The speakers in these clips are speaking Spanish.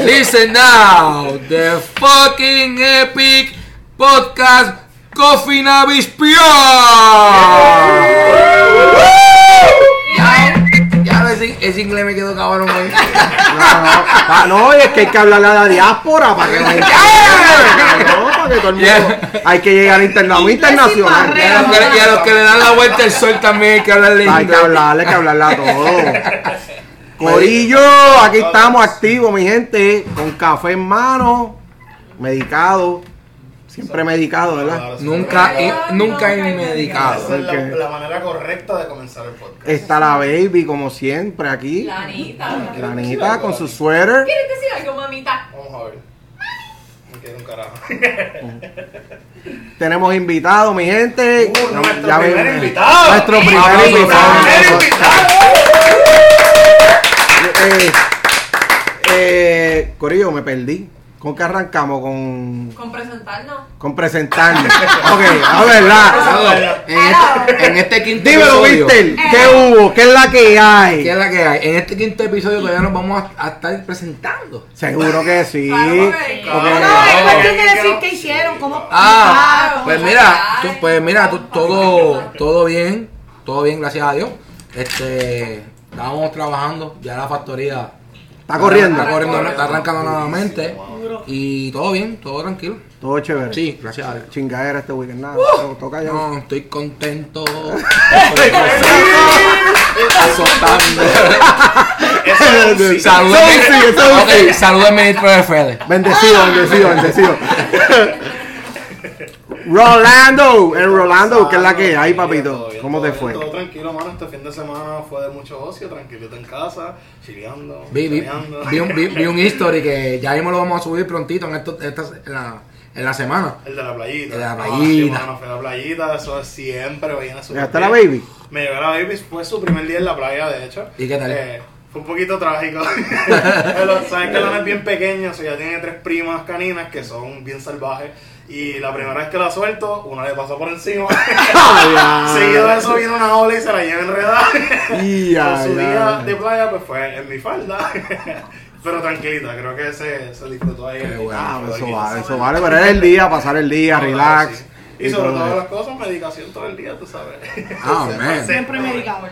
listen now. The fucking epic podcast Coffee Navis Pure. Ya, ya ese, ese inglés me quedó cabrón hoy. No, no, no, y es que hay que hablarle a la diáspora para que. No, para que todo el mundo. Yeah. Hay que llegar a interna- internacional. Y a, los que, y a los que le dan la vuelta al sol también hay que hablarle Hay que hablarle, hay que hablarle a todo. Corillo, aquí estamos activos, mi gente, con café en mano, medicado, siempre medicado, ¿verdad? Nunca, he- nunca he medicado. Esa es la, manera correcta de comenzar el podcast. Está la baby, como siempre, aquí. La Anita. La niñita con su suéter. ¿Quieres decir algo, mamita? Vamos a ver. Me queda un carajo. Tenemos invitados, mi gente. Uh, nuestro Ya primer ven- invitado. Nuestro primer invitado. ¡Primer invitado! Eh, eh, Corillo, me perdí. ¿Con qué arrancamos? Con, Con presentarnos. con presentarme. Ok, a ver, la. En este, en este quinto Dímelo, episodio. Víctor. ¿Qué hubo? ¿Qué es la que ¿Qué hay? es la que hay? En este quinto episodio todavía nos vamos a, a estar presentando. Seguro que sí. Claro, Ok. porque- Claro. No, es cuestión de decir qué hicieron, cómo. Ah, Claro, pues ¿cómo mira, tú- pues mira, tú- todo, todo bien, todo bien, gracias a Dios. Este, estábamos trabajando, ya la factoría Está corriendo. está corriendo, está arrancando nuevamente y todo bien, todo tranquilo. Todo chévere. Sí, gracias a Dios. Chingadera este weekend. Nada. to- Toca ya. No, estoy contento. Azotando. Eso sí. Saludos, saludos al ministro de Fede. Bendecido, bendecido, bendecido. Rolando, el Rolando, ¿qué es la que hay, papito? ¿Cómo todo te fue? Tranquilo, mano. Este fin de semana fue de mucho ocio, tranquilito en casa, chileando, Vi, vi, vi un, vi- vi un history que ya mismo lo vamos a subir prontito en, esto, esta, en, la, en la semana. El de la playita. El de la Ah, playita. sí, mano, fue la playita, eso es siempre viene súper ¿Llegaste a la baby? Me llegó la baby, fue su primer día en la playa, de hecho. ¿Y qué tal? Eh, fue un poquito trágico. Pero sabes que Lana es bien pequeña, o sea, ella tiene tres primas caninas que son bien salvajes. Y la primera vez que la suelto, una le pasó por encima. Seguido de eso viene una ola y se la lleva enredada. Ya, Con su día de playa, pues fue en mi falda. Pero tranquilita, creo que se, se disfrutó ahí. Qué bueno. Ah, Fue eso vale, eso vale, pero es el día, pasar el día, No, claro, relax. sí. Y sobre todo todas las cosas, medicación todo el día, tú sabes. Ah, Siempre medicado.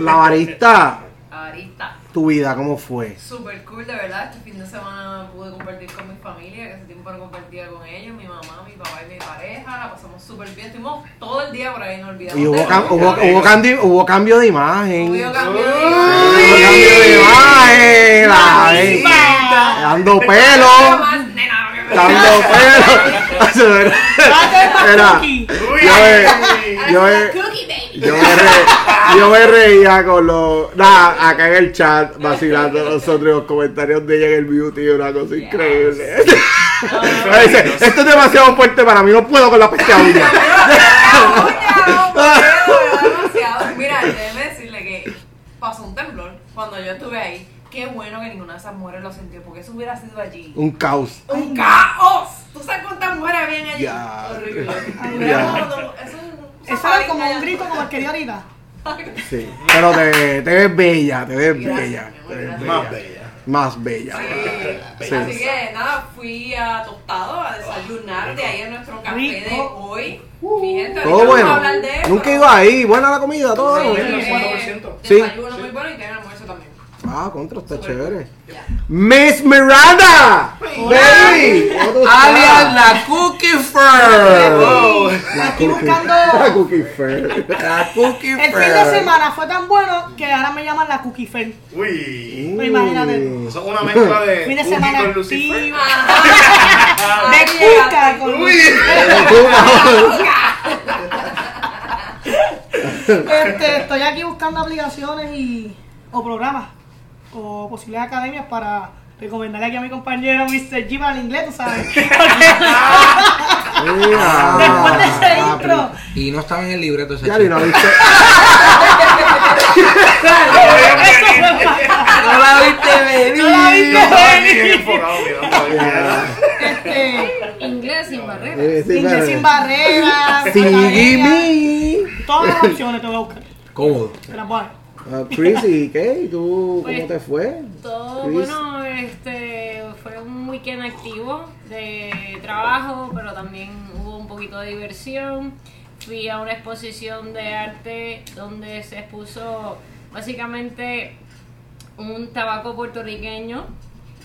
La barista, Ahorita. Tu vida, ¿cómo fue? Super cool, de verdad. Este fin de semana pude compartir con mi familia, que hace tiempo no compartía con ellos, mi mamá, mi papá y mi pareja. La pasamos súper bien. Estuvimos todo el día por ahí, no olvidamos. Y hubo, cam- hubo, hubo, cambio, hubo cambio de imagen. Hubo cambio de Hubo imagen. cambio de imagen. la- Dando pelo. Más, nena, Pelo. Era, Yo, uy. yo, me, re- yo me reía con los. Nada, acá en el chat, vacilando nosotros los comentarios de ella en el beauty, una cosa increíble. Dice, esto es demasiado fuerte para mí, no puedo con la peste a uña. No, puedo, demasiado. Mira, déjeme decirle que pasó un temblor cuando yo estuve ahí. Qué bueno que ninguna de esas mujeres lo sintió, porque eso hubiera sido allí. Un caos. ¡Un caos! ¿Tú sabes cuántas mujeres habían allí? Ya. Horrible. Ya. Eso es un- Eso era como un grito como el que dio ahorita. Sí. Pero te, te ves bella, te ves Gracias, bella. te ves Más bella. Más bella. Sí. Sí. Así que nada, fui a Tostado a desayunar de ahí en nuestro café de hoy. Mi gente, Todo ahorita vamos a bueno. hablar de eso. Nunca he ido ahí. Buena la comida, todo. Sí, bueno. eh, 4%. Sí. Desayuno muy bueno y tienen almuerzo. Ah, contra, está chévere. Miss Miranda. Baby. Alias la Cookie Fair. Oh, La Aquí cookie- buscando- La cookie fair. La Cookie El fin de semana fue tan bueno que ahora me llaman la Cookie Fair. Uy. Pues imagínate. Eso es una mezcla de Fin de Cookie semana con. De cuca con Uy. Este, estoy aquí buscando aplicaciones y o programas o posibles academias para recomendarle aquí a mi compañero Mr. G para el inglés, tú sabes. Porque Después de ese Ah, intro. Y no estaba en el libreto ese Ya, y no viste. No la viste venir. No la viste venir. Este, Inglés sin barreras. Sí, Inglés sin barreras. Sígueme. Todas las opciones te voy a buscar. Cómodo. Te las voy a Ah, Chris, ¿y qué? ¿Y tú cómo Pues, te fue? Todo Chris. bueno, este fue un weekend activo de trabajo, pero también hubo un poquito de diversión. Fui a una exposición de arte donde se expuso básicamente un tabaco puertorriqueño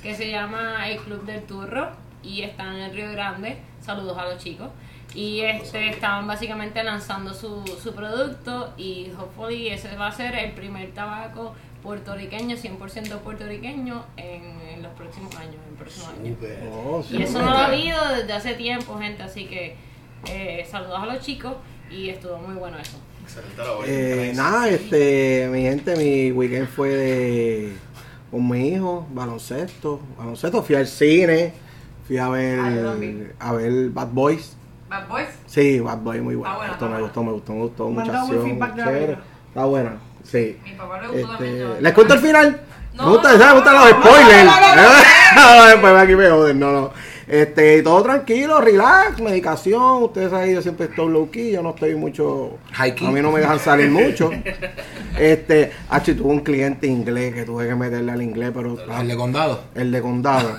que se llama el Club del Turro y está en el Río Grande. Saludos a los chicos. Y este estaban básicamente lanzando su, su producto y hopefully ese va a ser el primer tabaco puertorriqueño, 100% puertorriqueño en, en los próximos años, en el próximo año. Oh. Y eso no lo ha habido desde hace tiempo, gente, así que eh, saludos a los chicos y estuvo muy bueno eso. Eh, nada, este, mi gente, mi weekend fue de con mi hijo, baloncesto, baloncesto, fui al cine, fui a ver a ver Bad Boys. Bad Boys. Sí, Bad Boys muy bueno. Está buena, Esto está me buena. gustó, me gustó, me gustó, Me han mucha acción. Está buena, sí. Mi papá le gustó también. Este, yo- ¿Les cuento el final? No, me gusta, no, ¿sabes? Me gustan no, los no, spoilers. no, no, No, después aquí me joden, no, no. Este, todo tranquilo, relax, medicación. Ustedes saben, yo siempre estoy low key, yo no estoy mucho. High key. A mí no me dejan salir mucho. Este, H, tuve un cliente inglés que tuve que meterle al inglés, pero. El de condado. el de condado.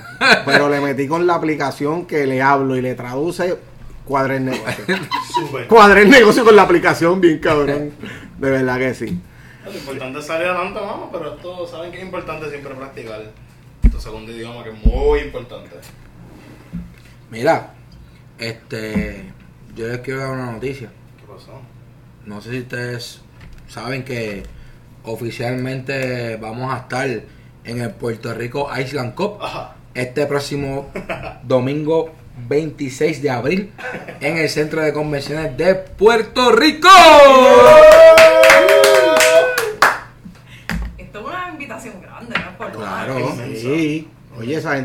pero le metí con la aplicación que le hablo y le traduce cuadre el negocio. Súper. cuadre el negocio con la aplicación, bien cabrón. De verdad que sí. Lo importante es salir adelante, vamos, pero esto, saben que es importante siempre practicar tu segundo idioma, que es muy importante. Mira, este. Yo les quiero dar una noticia. ¿Qué pasó? No sé si ustedes saben que oficialmente vamos a estar en el Puerto Rico Island Cup Ajá. este próximo domingo 26 de abril en el Centro de Convenciones de Puerto Rico.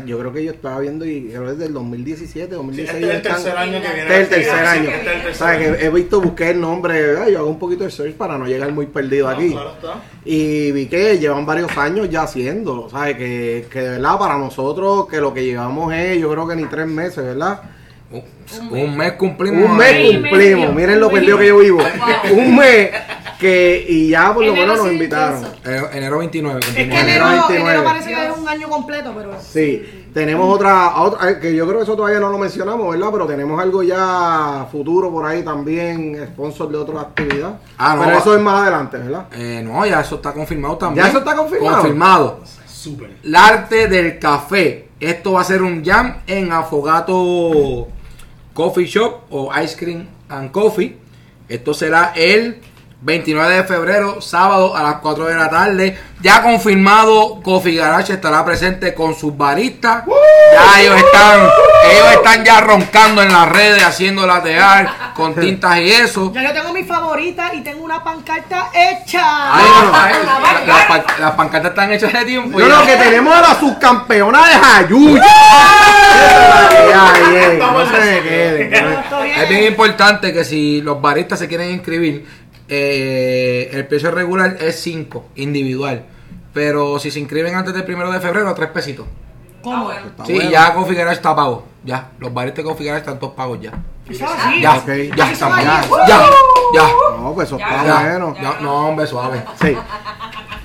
Yo creo que yo estaba viendo y creo que es del 2017, 2016. Sí, este es el tercer año que viene. Este es el tercer Sí, año. este. Que he visto, busqué el nombre, ¿verdad? yo hago un poquito de search para no llegar muy perdido No, aquí. claro está. Y vi que llevan varios años ya haciéndolo, ¿sabes? Que, que de verdad para nosotros, que lo que llevamos es, yo creo que ni tres meses, ¿verdad? Un, un mes cumplimos. Un mes ahí. Un mes cumplimos, miren lo perdido que yo vivo. Wow. Un mes que, y ya por lo menos nos invitaron. Enero, enero 29. Es que Enero enero, 29. enero parece que es un año completo, pero Sí, tenemos otra, otra, eh, que yo creo que eso todavía no lo mencionamos, ¿verdad? Pero tenemos algo ya futuro por ahí también, sponsor de otra actividad. Ah, no, Pero va- eso es más adelante, ¿verdad? Eh, no, ya eso está confirmado también. ¿Ya eso está confirmado? Confirmado. Súper. El arte del café. Esto va a ser un jam en Afogato Coffee Shop o Ice Cream and Coffee. Esto será el 29 de febrero, sábado a las 4 de la tarde. Ya confirmado, Coffee Garage estará presente con sus baristas. Ya ellos están, ellos están ya roncando en las redes, haciendo latear con tintas y eso. ya yo tengo mi favorita y tengo una pancarta hecha. Ay, no, las pan- las pancartas están hechas de tiempo. Yo ya. lo que tenemos a la subcampeona de Jayuya. No Es bien importante que si los baristas se quieren inscribir, eh, el precio regular es 5, individual. Pero si se inscriben antes del primero de febrero, 3 pesitos. ¿Cómo? bueno. Está sí, bueno. ya Coffee Garage está pago. Ya, los baristas de Coffee Garage están todos pagos ya. Ya, Ok. ya, son ya, ya, ya, No, pues eso está ya, bueno. ya, no, hombre, suave. Sí.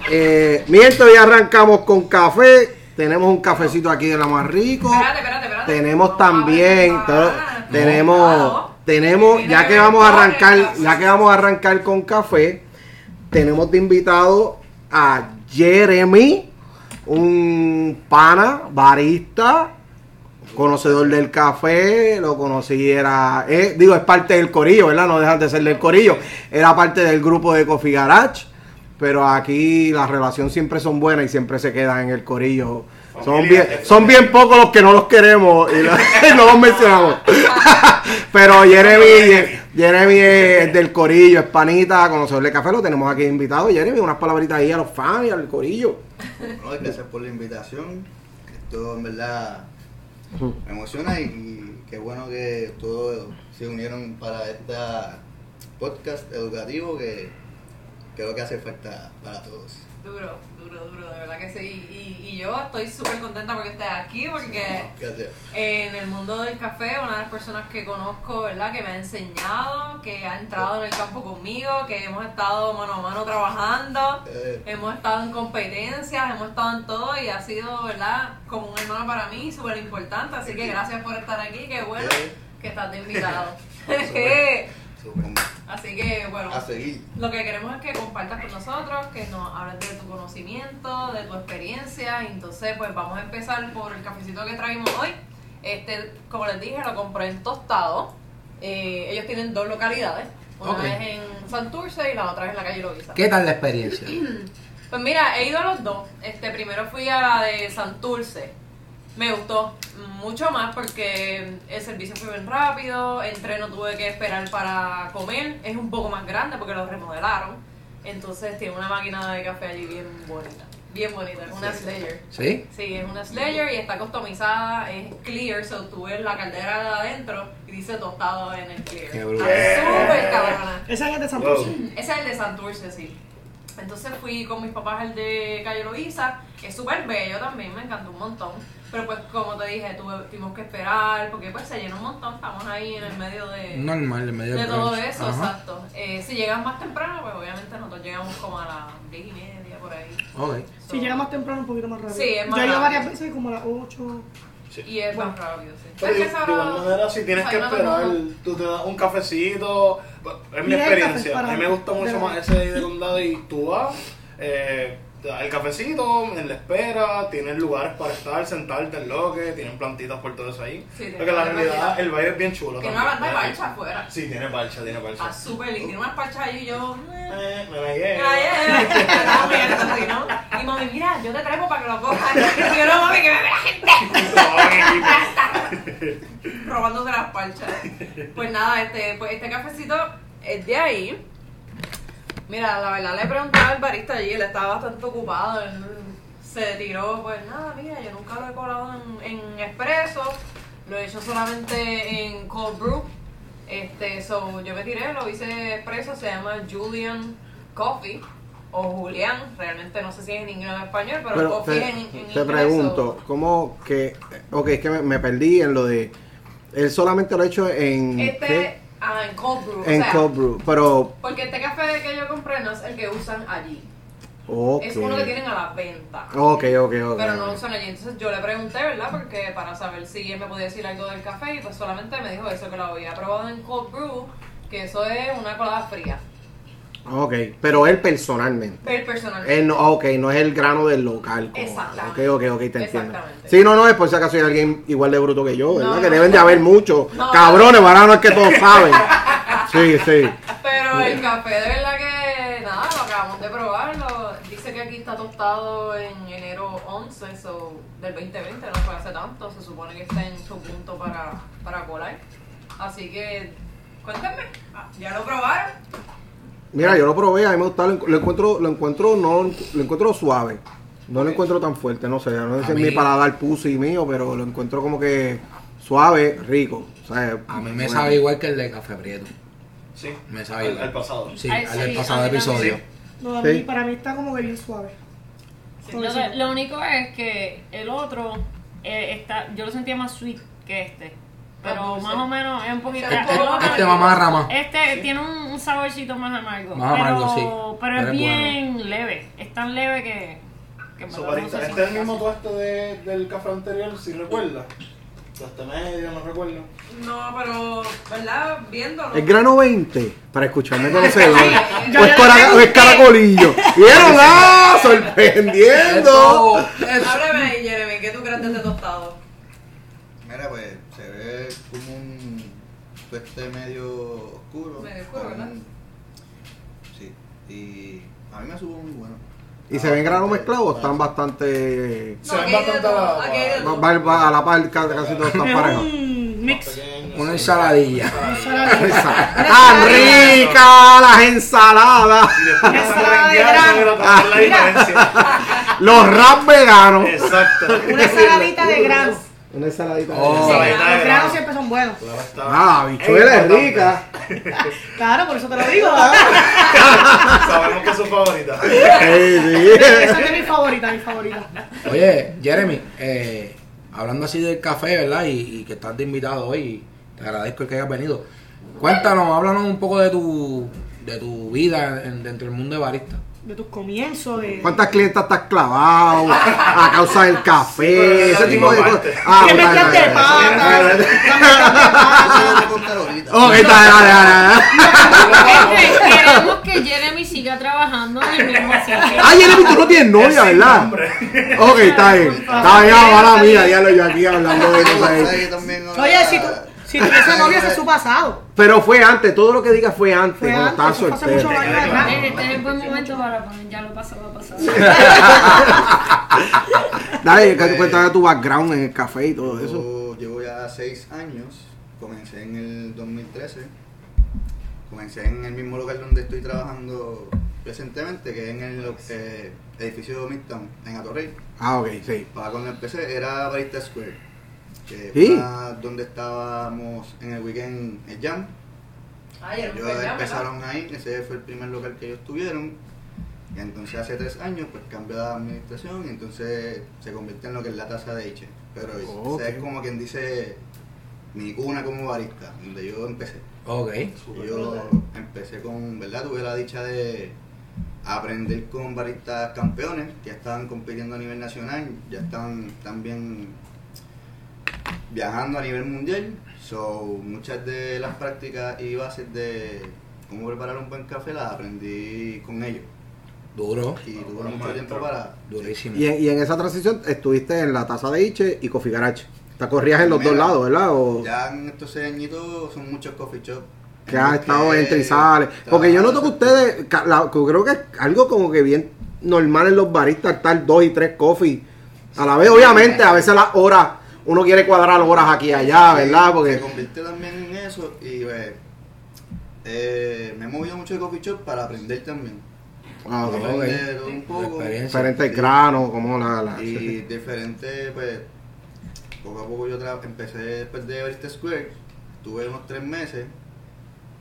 Eh, mientras ya arrancamos con café, tenemos un cafecito aquí de la más rico. Espérate, espérate, espérate. Tenemos No, también, no, todo- no. tenemos. Tenemos, ya que vamos a arrancar, ya que vamos a arrancar con café, tenemos de invitado a Jeremy, un pana, barista, conocedor del café, lo conocí, era, eh, digo, es parte del corillo, ¿verdad? No dejan de ser del corillo, era parte del grupo de Coffee Garage, pero aquí las relaciones siempre son buenas y siempre se quedan en el corillo. Son bien, son bien pocos los que no los queremos y, no los mencionamos. pero Jeremy, Jeremy es del corillo, es panita, conocedor de café, lo tenemos aquí invitado. Jeremy, unas palabritas ahí a los fans y al corillo. Gracias por la invitación. Esto en verdad me emociona y qué bueno que todos se unieron para este podcast educativo que creo que hace falta para todos. Duro, duro, duro, de verdad que sí. Y, y yo estoy súper contenta porque estés aquí, porque en el mundo del café, una de las personas que conozco, ¿verdad? Que me ha enseñado, que ha entrado en el campo conmigo, que hemos estado mano a mano trabajando, Eh, hemos estado en competencias, hemos estado en todo y ha sido, ¿verdad? Como un hermano para mí, súper importante. Así que gracias por estar aquí, qué bueno que estás de invitado. Así que, bueno. A seguir. Lo que queremos es que compartas con nosotros, que nos hables de tu conocimiento, de tu experiencia. Entonces, pues vamos a empezar por el cafecito que traemos hoy. Este, como les dije, lo compré en Tostado. Eh, ellos tienen dos localidades. Una Ok. es en Santurce y la otra es en la calle Loiza. ¿Qué tal la experiencia? Pues mira, he ido a los dos. Este, primero fui a la de Santurce. Me gustó mucho más porque el servicio fue bien rápido, entré, no tuve que esperar para comer. Es un poco más grande porque lo remodelaron. Entonces tiene una máquina de café allí bien bonita. Bien bonita, es una Slayer. ¿Sí? Sí, es una Slayer y está customizada, es clear, so tú ves la caldera de adentro y dice tostado en el clear. Qué Está brutal. súper cabrona. Esa es de Santurce. Ese es el de Santurce, sí. Entonces fui con mis papás al de Calle Loíza, que es súper bello también, me encantó un montón. Pero pues como te dije, tuve- tuvimos que esperar, porque pues se llenó un montón, estamos ahí en el medio de, Normal, en medio de todo eso, Ajá. exacto. Eh, si llegan más temprano, pues obviamente nosotros llegamos como a las 10 y media por ahí. Si llega más temprano, un poquito más rápido. Sí, es más Yo he ido varias veces, como a las 8. Y es más rápido, sí. Pero Es de, que esa de igual manera, si tienes que esperar, el tú te das un cafecito. Es mi experiencia. A mí me gusta mucho más ese de condado y tú vas, eh, el cafecito, en la espera, tienes lugares para estar, sentarte en lo que, tienen plantitas por todo eso ahí. Sí, tiene Porque la una realidad, el baile es bien chulo. De Ahí. parcha afuera. Sí, tiene parcha, tiene parcha. Está súper lindo. Tiene unas parchas ahí y yo... eh. Eh, me la llevo. Así, ¿no? Y mami, mira, yo te traigo para que lo cojas. Y yo, no, mami, que me ve la gente. Robándose las parchas. Pues nada, este, pues este cafecito es de ahí. Mira, la verdad le pregunté al barista allí, él estaba bastante ocupado. Él se tiró, pues nada, mira, yo nunca lo he colado en, en expreso. Lo he hecho solamente en cold brew. Este, so, yo me tiré, lo hice expreso, se llama Julian Coffee. O Julián, realmente no sé si es en inglés o en español, pero, Pero coffee te, es en, en te inglés, pregunto, ¿cómo que.? Ok, es que me, me perdí en lo de. Él solamente lo ha hecho en. Este, ¿qué? Ah, en cold brew. o En sea, cold brew. Pero. Porque este café que yo compré no es el que usan allí. Es uno que tienen a la venta. Ok, ok, ok. Pero no lo usan allí. Entonces yo le pregunté, ¿verdad? Porque para saber si él me podía decir algo del café y pues solamente me dijo eso, que lo había probado en cold brew, que eso es una colada fría. Ok, pero él personalmente. Él personalmente. Él no, ok, no es el grano del local. Exactamente. Ok, ok, ok, te entiendo. Exactamente. Sí, no, no, es por si acaso hay alguien igual de bruto que yo, ¿verdad? No, que deben de haber muchos. No. Cabrones, ahora no es que todos saben. Sí, sí. Pero el café de verdad que nada, lo acabamos de probarlo. Dice que aquí está tostado en enero 11 so, del 2020, no fue hace tanto. Se supone que está en su punto para, para colar. Así que, cuéntenme, ah, ¿ya lo probaron? Mira, yo lo probé, a mí me gusta, lo, encu- lo encuentro, lo encuentro, no, lo encuentro suave. No lo encuentro tan fuerte, no sé, no sé si es mi paladar pussy mío, pero lo encuentro como que suave, rico. O sea, A mí me bueno. sabe igual que el de Café Prieto. Sí. Me sabe Al, igual. al pasado. Sí, Ay, al sí, del a pasado episodio. también. No, a Sí. mí, para mí está como que bien suave. Lo único es que el otro eh, está, yo lo sentía más sweet que este. Pero Más o menos es un poquito. Este otro- Este va más rama. este tiene un, un saborcito más amargo. Más pero, amargo, sí. Pero, Pero es es bien leve. Es tan leve que. que me So, puse este es el mismo tueste de, del café anterior, si recuerdas. Tueste medio, no recuerdo. No, pero, ¿verdad? Viéndolo. El grano 20, para escucharme conocedor. O es, caracolillo. ¿Vieron? ¡Ah! ¡Sorprendiendo Háblame ahí, Jeremy, ¿qué tú crees de este tostado? Mira, pues se ve como un tueste medio oscuro. Medio oscuro, con- ¿verdad? Sí, y a mí me supo muy bueno. ¿Y se ven granos mezclados o están bastante. Se ven bastante a la- par ca- casi todos están Es parejos? un mix. Una ensaladilla. ¡Tan rica las ensaladas! Grano. Los rap veganos. Exacto. Una ensaladita de granos. Una ensaladita. Oh. de- Sí, los granos grano. siempre son buenos. Ah, la bichuela es rica. Claro, por eso te lo digo. Sabemos que es su favorita. Esa es mi favorita, mi favorita. Oye, Jeremy, eh, hablando así del café, ¿verdad? Y, y que estás de invitado hoy, te agradezco el que hayas venido. Cuéntanos, háblanos un poco de tu, de tu vida en- dentro del mundo de barista. De tus comienzos, de... ¿Cuántas clientas estás clavado a causa del café? Ese tipo de cosas. Que me bueno, metías de bueno, pata. bueno. que me metías de Eso lo pata. voy a contar ahorita. Ok, está, dale, dale, dale. Gente, queremos que Jeremy siga trabajando en el mismo sitio. Ah, Jeremy, tú no tienes novia, ¿verdad? Ok, está bien. Está bien, mala mía, diablo, yo aquí hablando de cosas ahí. ¿Sabes que también ahora- Oye, si tú, si tuviese novia, ese es su pasado. Pero fue antes, todo lo que digas fue antes, Fue cuando antes, estaba eso fue hace soltero. Este es el buen momento para poner ya lo pasado, pasado. Dale, que cuéntame tu background en el café y todo eso. Yo llevo ya seis años, comencé en el 2013, comencé en el mismo lugar donde estoy trabajando presentemente, que es en el eh, edificio Midtown, en Atorrey. Ah, ok, sí. Para cuando empecé era Barista Square, que ¿Sí? fue donde estábamos en el weekend el Jam. Un Ellos empezaron ahí, ese fue el primer local que ellos tuvieron. Y entonces hace tres años pues cambió la administración y entonces se convierte en lo que es la taza de Iche. Pero Ok. ese es como quien dice mi cuna como barista, donde yo empecé. Ok. Yo empecé con, ¿verdad? Tuve la dicha de aprender con baristas campeones que ya estaban compitiendo a nivel nacional, ya estaban también viajando a nivel mundial. So, muchas de las prácticas y bases de cómo preparar un buen café las aprendí con ellos. Duro. Y tuve mucho maestro. tiempo para... Durísimo. Y en, y en esa transición estuviste en la taza de Iche y Coffee Garage. Te corrías en los dos lados, ¿verdad? O Ya en estos seis añitos son muchos coffee shops. que has estado entre y sales. Porque yo noto que ustedes, la- creo que es algo como que bien normal en los baristas estar dos y tres coffee a la vez. Obviamente, a veces las horas, uno quiere cuadrar horas aquí y allá, ¿verdad? Se Porque convirtió también en eso y pues, eh, me he movido mucho de coffee shop para aprender también. Ah, ok, ok. Aprender un poco. diferentes granos, como la... la- Y diferente, pues, poco a poco yo tra- empecé después de Barista Square, tuve unos tres meses,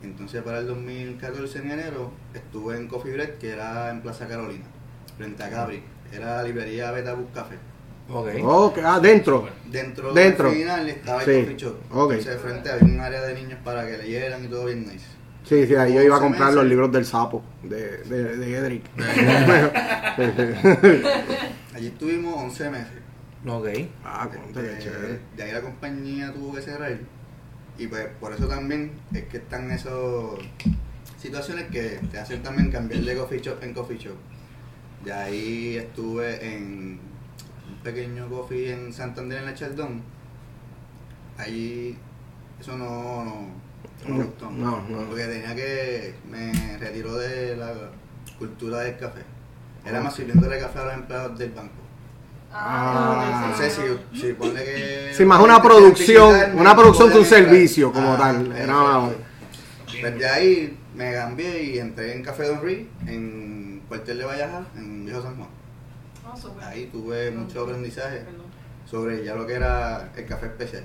entonces para el 2014 en enero estuve en Coffee Bread, que era en Plaza Carolina, frente a Cabri, era la librería Beta Bus Café. Ok. Ok, ah, dentro. Dentro, Dentro. del final estaba el Sí. coffee shop, Ok. entonces frente había un área de niños para que leyeran y todo bien nice. Sí, sí, ahí yo iba a 11 comprar los libros del sapo, de, de, de Edric. Allí estuvimos 11 meses. Ok. ah, contra, qué Este, chévere. de ahí la compañía tuvo que cerrar y pues por eso también es que están esas situaciones que te hacen también cambiar de coffee shop en coffee shop. De ahí estuve en pequeño coffee en Santander en la Chaldón. Ahí eso no, no, no me gustó. No, no. Porque tenía que, me retiró de la cultura del café. Era más sirviéndole café a los empleados del banco. Ah. No sé si, si que. Sí, más una producción, una producción que un servicio como tal. Era- Era. Desde ahí me cambié y entré en Café Don Rí, en Cuartel de Vallaja, en Viejo San Juan. No, súper. Ahí tuve mucho aprendizaje Perdón. sobre ya lo que era el café especial.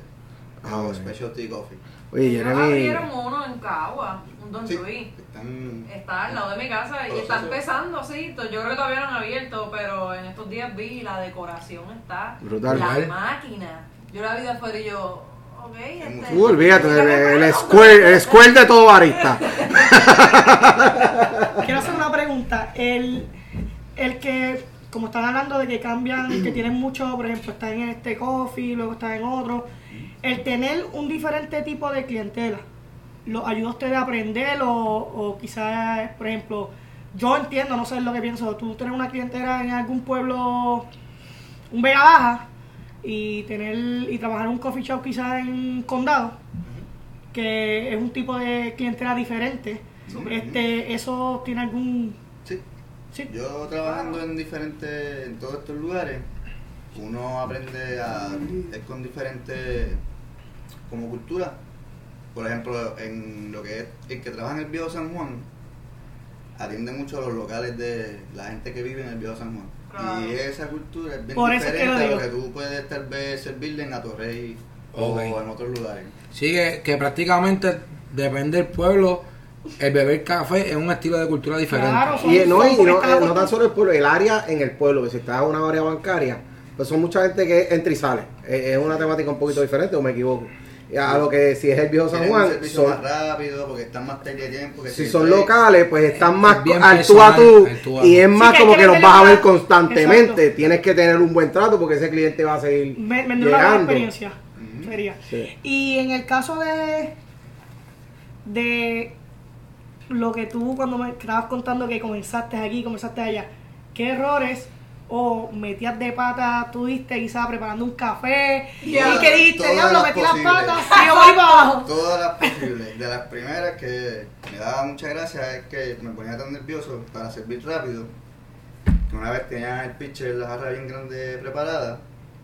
Ah, o specialty coffee. Oye, Ellos Jeremy. abrieron uno en Cagua, un Don Sí, Luis. están. Está al lado de mi casa y está empezando, sí. Yo creo que todavía no han abierto, pero en estos días vi la decoración está. Brutal. La máquina. Yo la vi de afuera y yo, ok. Este, Uh, olvídate, el, el el square, el square de todo barista. Quiero hacer una pregunta. El, el que, como están hablando de que cambian, que tienen mucho, por ejemplo, está en este coffee, luego está en otro. El tener un diferente tipo de clientela, ¿lo ayuda a usted a aprender o, o quizás, por ejemplo, yo entiendo, no sé lo que pienso, tú tener una clientela en algún pueblo, un Vega Baja, y tener y trabajar en un coffee shop quizás en Condado, que es un tipo de clientela diferente. Este, ¿Eso tiene algún...? Sí. Yo trabajando en diferentes, en todos estos lugares, uno aprende a es con diferentes como cultura. Por ejemplo, en lo que es el que trabaja en el Viejo San Juan, atiende mucho a los locales de la gente que vive en el Viejo San Juan. Claro. Y esa cultura es bien Por eso es que diferente lo a lo que tú puedes tal vez servirle en Atorrey Ok. o en otros lugares. Sí, que, que prácticamente depende del pueblo, el beber café es un estilo de cultura diferente. Claro, son- Y no, y no, eh, no tan solo el pueblo, el área en el pueblo, que si está en una área bancaria, pues son mucha gente que entra y sale. Eh, Es una temática un poquito diferente, o me equivoco. A lo que si es el viejo San Juan, servicio son, más rápido porque están más tarde de tiempo. que si son locales, pues están más es bien al tú a tú. al tú a Y es más como que que los vas a ver constantemente. Exacto. Tienes que tener un buen trato porque ese cliente va a seguir Me- una buena llegando. experiencia. Sería. Sí. Y en el caso de. de lo que tú cuando me estabas contando que comenzaste aquí, comenzaste allá, ¿qué errores o metías de pata tuviste quizás preparando un café? Ya. y que dijiste, diablo, metí las patas, y yo voy para abajo. Todas las posibles. De las primeras que me daba mucha gracia es que me ponía tan nervioso para servir rápido. Que una vez tenía el pitcher, la jarra bien grande preparada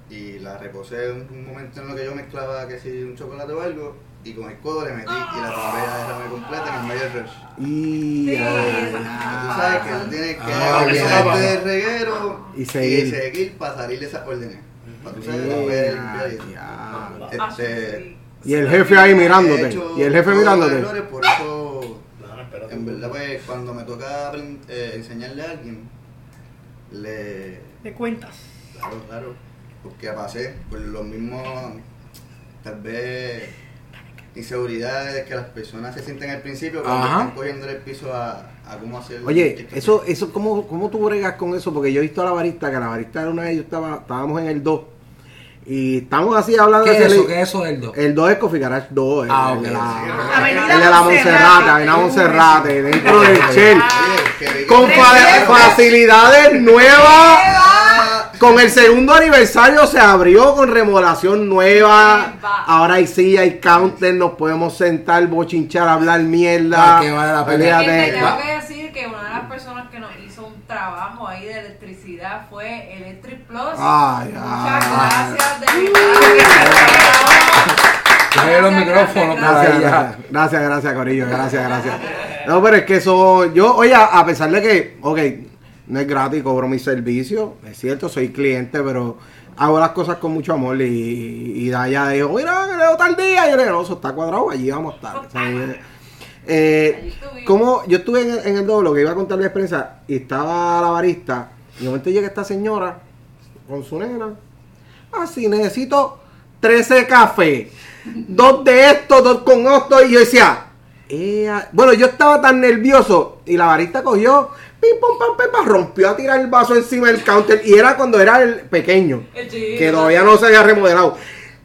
y la reposé un, un momento en lo que yo mezclaba que si un chocolate o algo y con el codo le metí y la tomé a derramé completa en el medio del rush. Y, eso. Tú sabes que tú tienes que Ah, bien. del reguero Y seguir. seguir para salir de esas órdenes. Para tú ya. Ah, Este, Y el jefe ahí mirándote. Y el jefe mirándote. errores, por eso, en verdad, pues cuando me toca eh, enseñarle a alguien, le. De cuentas. Claro, claro. Porque pasé por los mismos, tal vez, inseguridades que las personas se sienten al principio cuando Ajá. están cogiendo el piso a, a cómo hacer. Oye, eso, eso ¿cómo, ¿cómo tú bregas con eso? Porque yo he visto a la barista, que la barista era una vez, yo estaba, estábamos en el 2. Y estamos así hablando ¿Qué es ese eso? ¿Qué es eso del do? El 2 es Coffee Garage 2. el- Ah, el de la- el de la Monserrate. Avenida Monserrate, dentro del Shell. Con fa- facilidades nuevas. Con el segundo aniversario se abrió con remodelación nueva. Ahora silla, hay counter, nos podemos sentar, bochinchar, hablar mierda. Ah, que vale la pena. Olvídate. te tengo que decir que una de las personas que nos hizo un trabajo ahí de electricidad fue Electric Plus. Ay, Muchas ay. gracias de mi los micrófonos Gracias, gracias, gracias, gracias, Corillo, gracias, gracias. No, pero es que eso, yo, oye, a pesar de que, ok, no es gratis, cobro mi servicio, es cierto, soy cliente, pero hago las cosas con mucho amor y, y de allá digo, mira, que leo tal día, y yo le digo, no, eso está cuadrado, allí vamos a estar. O sea, eh, como yo estuve en, el- en el doble, que iba a contar la experiencia, y estaba la barista, y de momento llega esta señora con su nena, así, necesito 13 cafés, dos de estos, dos con esto, y yo decía, bueno, yo estaba tan nervioso, y la barista cogió, pim, pum, pam, pam, pam, rompió a tirar el vaso encima del counter, y era cuando era el pequeño, El que todavía no se había remodelado.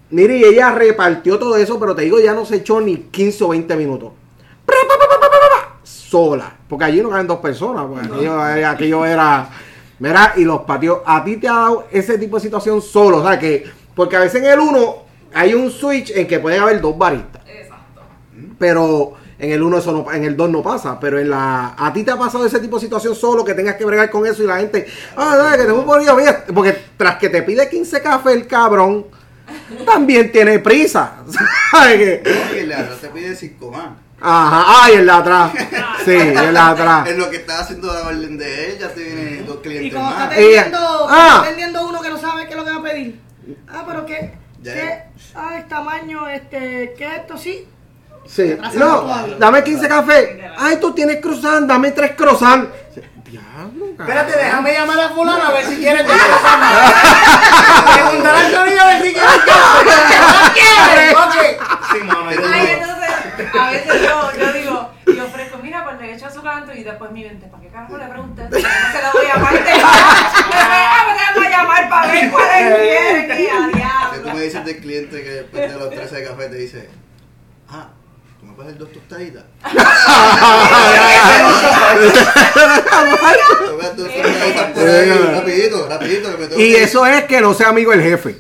Mire, y ella repartió todo eso, pero te digo, ya no se echó ni 15 o 20 minutos. Sola. Porque allí no caben dos personas. Pues aquello, eh, aquello era. Mira, y los patios. A ti te ha dado ese tipo de situación solo. O sea, que. Porque a veces en el uno hay un switch en que pueden haber dos baristas. Exacto. Pero en el uno eso no, en el 2 no pasa. Pero en la. A ti te ha pasado ese tipo de situación solo que tengas que bregar con eso y la gente. Ah, dale, que te voy a poner yo, mira", Porque tras que te pide 15 cafés el cabrón. También tiene prisa. ¿Sabes qué? no, y el de atrás te pide 5 más. Ajá, ay, el de atrás. Sí, el de atrás. En lo que estás haciendo la orden de él, ya te vienen dos Y clientes cuando está más. vendiendo, Ella- cuando Ah. está vendiendo uno que no sabe qué es lo que va a pedir. Ah, pero qué. ¿Qué? Ah, es tamaño, este, ¿qué es esto? Sí. Sí. No, dame 15 cafés. Ay, tú tienes croissant, dame 3 croissant. Diablo, Espérate, déjame llamar a fulano a ver si quieres de Preguntar al sonido a ver si ¿No quieres? Ok. Sí, mano, Ay, entonces, a veces yo, yo digo, y ofrezco, mira, pues le echo azúcar adentro y después mi mente, ¿para qué carajo le pregunté? No se lo voy a llamar. Te me voy a llamar para ver cuál es bien. Y a Que tú me dices del cliente que después de los 13 de café te dice, ah, ¿tú me puedes dar dos tostaditas? Rapidito, rapidito. Que me tengo Y que- eso es que no sea amigo el jefe.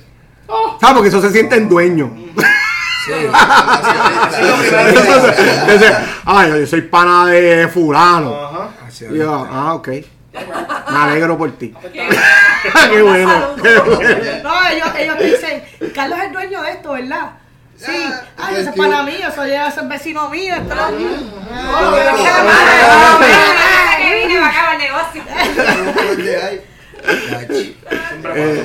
¿Sabes? Porque eso se sienten dueños. Sí. Ay, yo soy pana de fulano. Y yo, ah, ok. Me alegro por ti. Qué Qué bueno. Qué bueno. No, ellos, ellos te dicen, Carlos es el dueño de esto, ¿verdad? Sí. Ay, ese es para mí, eso ya es el vecino mío. esto no- Oh, pero qué mala. Que vine para acá el negocio. Eh,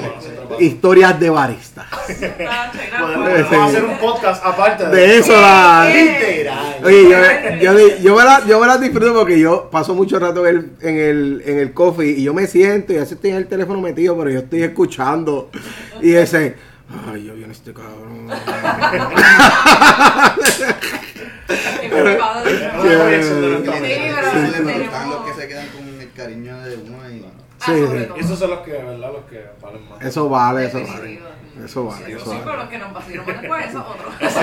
historias de baristas. Podemos, hacer un podcast aparte De eso, la... Literal. Oye, yo, yo, yo, me la, yo me la disfruto porque yo paso mucho rato en el, en el, en el coffee y yo me siento y a veces estoy en el teléfono metido, pero yo estoy escuchando y ese, ay, yo viene este cabrón. De Sí, están tenemos- los que se quedan con el cariño de uno y Ah, Sí, sobre sí. todo. Esos son los que, ¿verdad? Los que valen más. Eso vale, eso vale. Eso vale, eso Sí, pero vale. los que nos después. Eso es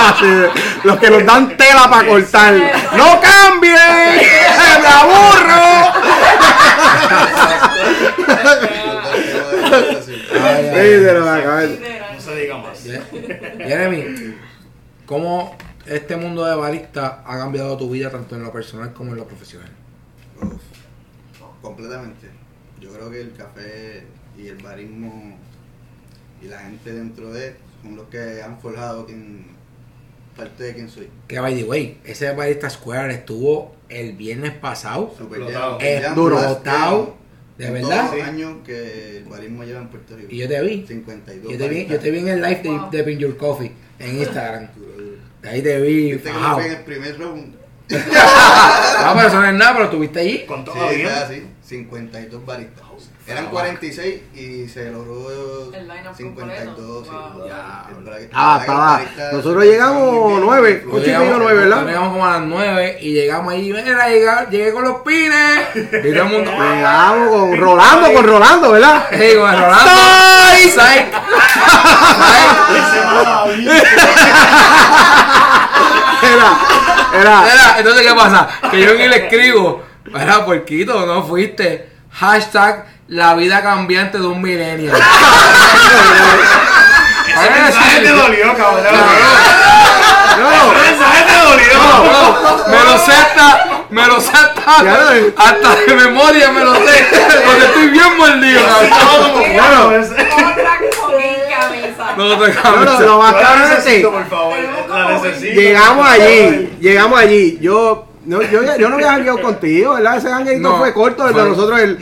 así, Los que nos dan tela para cortar. ¡No cambien! ¡Me aburro! Sí, se lo acabo de- No se diga más. Jeremy, ¿cómo este mundo de barista ha cambiado tu vida tanto en lo personal como en lo profesional? Uf, completamente. Yo creo que el café y el barismo y la gente dentro de él son los que han forjado quien, parte de quien soy. Que by the way, ese barista Square estuvo el viernes pasado. Super Explotado. De en verdad. Todos los años que el barismo lleva en Puerto Rico. Y yo te vi. 52. Yo te vi, yo te vi en el live de, Wow. de Pin Your Coffee en Instagram. Ahí te vi. Viste que en el primer round. Ah, pero eso no es nada, pero estuviste allí. Con Sí, todo bien. está así, 52 baristas. Eran 46 y se logró El line-up 52. sí. Wow. Ya, Ah, estaba. Nosotros llegamos nueve, Nosotros ocho y medio, nueve, nosotros ¿verdad? Llegamos como a las 9 y llegamos ahí. Mira, llegué, llegué con los pines. Y todo el mundo. Llegamos con Rolando, con Rolando, ¿verdad? Hey, con Rolando. ¡Sai! Sai. Era, era. Mira, entonces, ¿qué pasa? Que yo en el escribo, mira, porquito, no fuiste. Hashtag la vida cambiante de un milenio. Ese mensaje te dolió, cabrón. No, Ese mensaje te dolió. me lo sé hasta, me lo sé hasta, hasta de memoria me lo sé, porque estoy bien mordido, cabrón. No no, lo más cabrón es que llegamos allí, llegamos allí. Yo, no, yo, yo no había jangueado contigo, ¿verdad? Ese jangueito No, fue corto, el de fue- nosotros. El,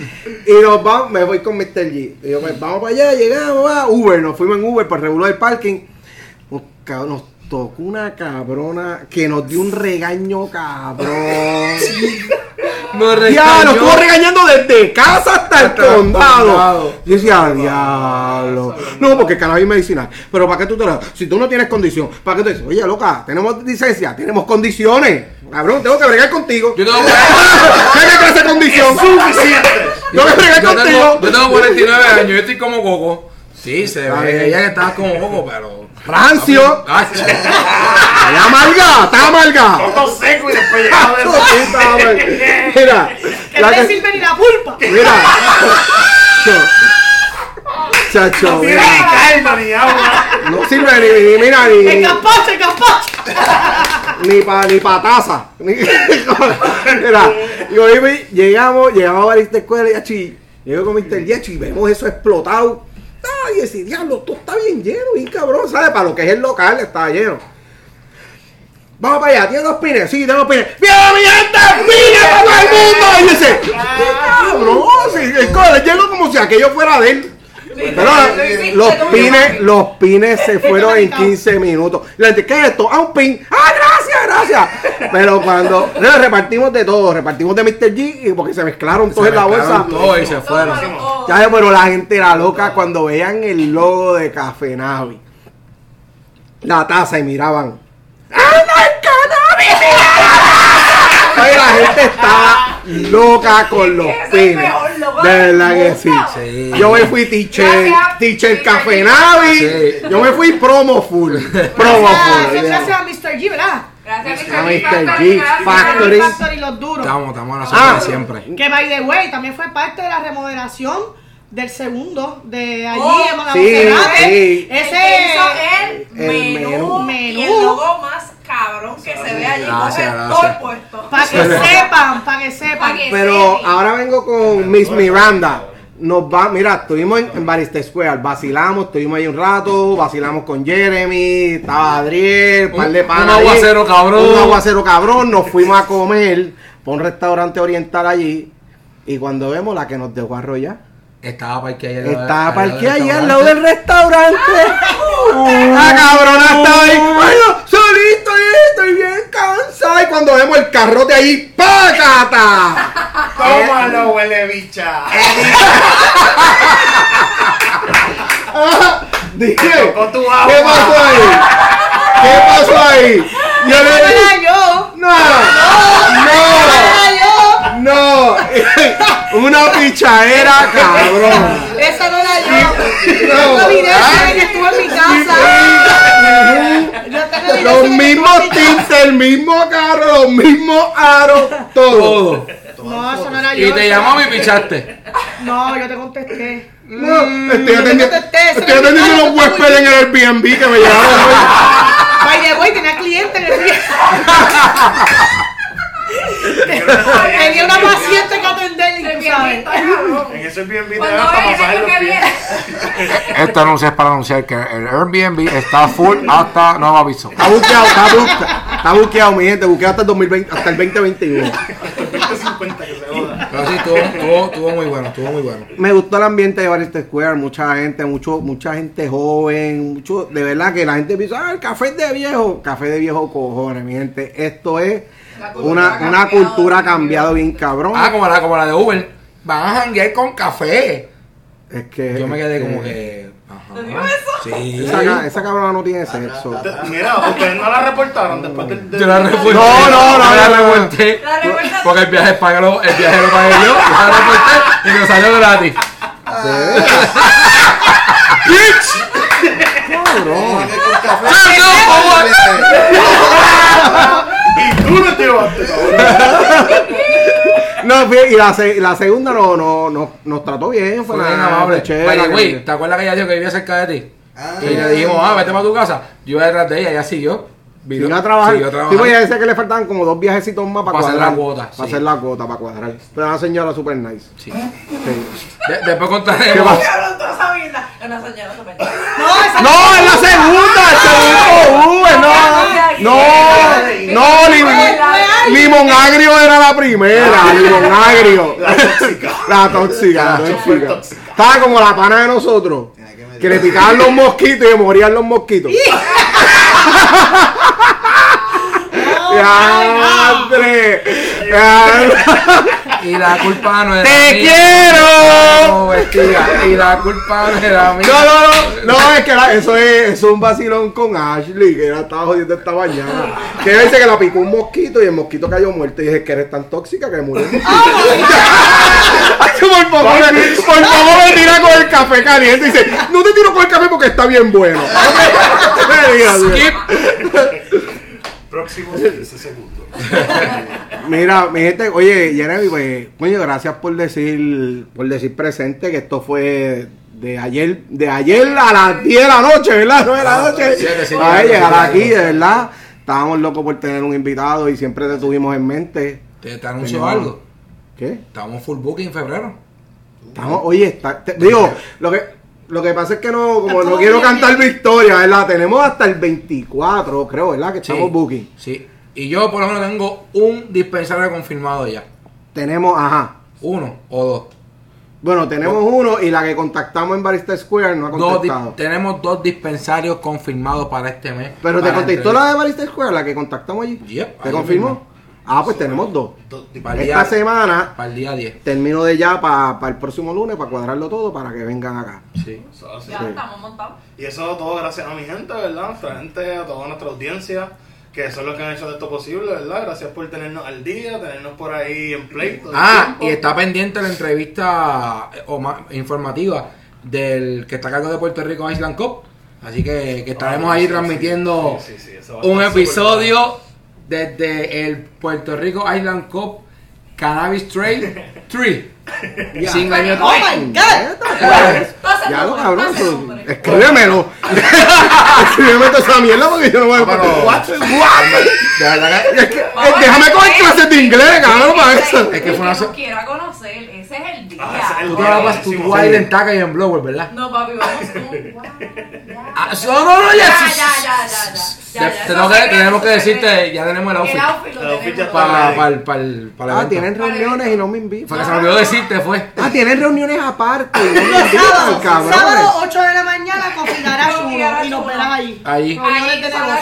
y nos vamos, me voy con Mr. G. Y yo, pues vamos para allá, llegamos, va, Uber, nos fuimos en Uber para regular el parking. Nos tocó una cabrona que nos dio un regaño cabrón. Nos estuvo regañando desde casa hasta el Hasta el condado. condado. Yo decía, diablo. No, porque cannabis medicinal. Pero ¿para qué tú te la Si tú no tienes condición, ¿para qué tú dices? Oye, loca, tenemos licencia, tenemos condiciones. Cabrón, tengo que bregar contigo. Yo tengo, ¿Qué clase de condición? Suficiente. Yo me bregué yo, tengo, contigo. yo tengo 49 años, yo estoy como Coco. Sí, se ve ella que estaba como Coco, pero. Rancio. Ah, che. Está amarga, está amarga. Todo seco y después llegado de amarga. Mira, Que la no le que- sirve ni la pulpa. mira. Chacho, No mira. ni calma ni agua. No sirve ni, ni- mira, El ni, gazpacho, el gazpacho. ni pa, ni pa taza. Ni- Mira, yo iba- llegamos, llegamos a Barista Escuela y achi, llego con Mr. Yecho y vemos eso explotado. Y ese diablo, esto está bien lleno, bien cabrón, ¿sabes? Para lo que es el local, está lleno. Vamos para allá, ¿tienes dos pines? Sí, tengo pines. ¡Bien, mi gente! ¡Pines para todo el mundo! Y dice, ¿qué cabrón? Sí, llego como si aquello fuera de él. Pero los pines, los pines se fueron en 15 minutos. Le dije, ¿qué es esto? Ah, un pin. Ah, gracias, gracias. Pero cuando no, repartimos de todo, repartimos de Mr. G y porque se mezclaron todos Se en la bolsa. mezclaron todo y se fueron. Ya ves, pero la gente era loca cuando veían el logo de Café Navi. La taza y miraban. ¡Ah, no es cannabis! Oye, la gente estaba loca con los pines. De verdad que sí. Yo me fui teacher, teacher Café. Navi. Sí. Yo me fui promo full. Promo Gracias, full. gracias a Mr. G, ¿verdad? Gracias, A Mr. G. Factory. Factory, los duros. Estamos, estamos a nosotros Ah. siempre. Que by the way, también fue parte de la remodelación del segundo de allí Oh, en la sí, sí. Ese el, El menú, menú. y el logo más cabrón que se ve allí. Gracias, Coge gracias. todo el puesto. para que sepan, para que sepan. Pa' que- Pero ahora vengo con Miss Miranda. Nos va, mira, estuvimos en, en Barista Square, vacilamos, estuvimos ahí un rato, vacilamos con Jeremy, estaba Adriel, un par de panas un aguacero cabrón. Un aguacero cabrón, nos fuimos a comer por un restaurante oriental allí y cuando vemos la que nos dejó arrollar, Estaba parqueada ahí al lado- Estaba al lado del parqueada ahí al restaurante. lado del restaurante. La cabrona estaba ahí. Solito ahí, estoy bien cansada. Y cuando vemos el carrote ahí, ¡pácata! Tómalo, huele bicha. Dije, Con tu ¿qué pasó ahí? ¿Qué pasó ahí? Yo le dije, Era yo. no, no, no. Una pichadera, cabrón. Esa no era yo. No. Que estuvo en mi casa. Los mismos tips, el mismo carro, los mismos aros, todo. Todo. No, eso no era yo. Y te llamó y pichaste. No, yo te contesté. No, estoy Yo atendiendo, estoy carro, los huéspedes en el Airbnb que me. By the way, tenía cliente en el día. Tenía una paciente que atender y tú sabes. En ese Airbnb te dan hasta ves masaje en lo los pies. Esto anuncio es para anunciar que el Airbnb está full hasta nuevo aviso. Está buqueado, está buqueado, está buqueado, mi gente, buqueado hasta el 2020, hasta el 2021. 2050 que se joda. Pero sí, estuvo, estuvo, estuvo muy bueno, estuvo muy bueno. Me gustó el ambiente de Barista Square, mucha gente, mucho, mucha gente joven, mucho, de verdad que la gente piensa, ah, el café es de viejo, café de viejo cojones, mi gente, esto es una, una cultura ha cambiado bien cabrón. Ah, como la, como la de Uber. Van a janguear con café. Es que Yo me quedé como eh, que. Ajá. Sí. Esa, esa cabrona no tiene sexo. Mira, ustedes no la reportaron después del. del- Yo la reporté. No, no, no, la reporté. La. Porque el viaje, págalo, el viaje lo pagué yo. Yo la reporté y me salió gratis. Cabrón. Y tú no te. No, y la, se- la segunda no, no, no, nos trató bien, fue Fue bien amable. chévere, Vaya, güey, ¿te acuerdas que ella dijo que vivía cerca de ti? Ah. Y le dijimos, ah, vete para tu casa. Yo iba detrás de ella, ella siguió. Vino, Siguió a trabajar. Siguió a Sí, trabajar. pues ella decía que le faltaban como dos viajecitos más para Para hacer cuadrar. la cuota, Para sí. hacer la cuota, para cuadrar. Pero una señora super nice. Sí. Sí. De- después ¿Qué contaremos. pasa? Una señora. No, esa No, es la segunda, el segundo Uber, no, no, no, lim- limón agrio era la primera, limón agrio. La tóxica. La tóxica, la tóxica. Estaba como la pana de nosotros, que le picaban los mosquitos y morían los mosquitos. oh ¡Hombre! Y la culpa no era ¡Te mía. quiero! Y la culpa no era mía. No, no, no, no, es que la- eso, es, eso es un vacilón con Ashley, que ella estaba jodiendo esta mañana. Que ella dice que la picó un mosquito y el mosquito cayó muerto. Y dije que eres tan tóxica que murió. el mosquito. Ay, por favor, por favor, me tira con el café caliente. Y dice, no te tiro con el café porque está bien bueno. Me digas, Skip. Próximo 15 segundos. Mira, mi gente, oye, Jeremy, pues, coño, gracias por decir, por decir presente que esto fue de ayer, de ayer a las 10 de la noche, ¿verdad? 9 de la noche. siete, llegar aquí, de verdad. Estábamos locos por tener un invitado y siempre te tuvimos en mente. ¿Te, te anuncio Tenemos- algo? ¿Qué? Estamos full booking en febrero. Estamos, oye, está- te- digo, lo que, lo que pasa es que no, como no quiero bien, cantar bien. victoria, ¿verdad? Tenemos hasta el 24, creo, ¿verdad? Que estamos Sí, booking. Sí. Y yo por lo menos tengo un dispensario confirmado ya. Tenemos, ajá. Uno o dos. Bueno, tenemos uno y la que contactamos en Barista Square no ha Dos contestado. tenemos dos dispensarios confirmados para este mes. Pero te contestó la de Barista Square, la que contactamos allí. Yep, ¿Te confirmó? mismo. Ah, pues tenemos dos. Para Esta día- semana Para el día 10. termino de ya para el próximo lunes para cuadrarlo todo para que vengan acá. Sí. Ya Sí. estamos montados. Y eso todo gracias a mi gente, ¿verdad? Nuestra gente, a toda nuestra audiencia, que son los que han hecho esto posible, ¿verdad? Gracias por tenernos al día, tenernos por ahí en play. todo el Ah, y está pendiente la entrevista eh, o más, informativa del que está a cargo de Puerto Rico Island Cup. Así que, que estaremos Ah, ahí sí, transmitiendo sí, un episodio desde el Puerto Rico Island Cup Cannabis Trade 3. Ya. Sin años. Oh my God. Ya lo cabrón, pasa escríbemelo. escríbeme toda esa mierda porque yo no voy a pero- What? De verdad que, Es que- eh, déjame coger clases de inglés, cabrón, para eso. Es que fue una quiera conocer, ese es el día. Ah, tú te vas a ir en taca y en blower, ¿verdad? No, papi, vamos tú. Wow, ya. Ah, no, no, no, ya. Ya, ya, ya, tenemos que decirte, ya tenemos el outfit. El outfit lo El outfit ya tenemos. está. Para, Ah, tienen reuniones y no me invitan. Fue que se me olvidó decirte, fue. Ah, tienen reuniones aparte. me sábado cabrones. 8 de la mañana Cocinarás uno y ahí.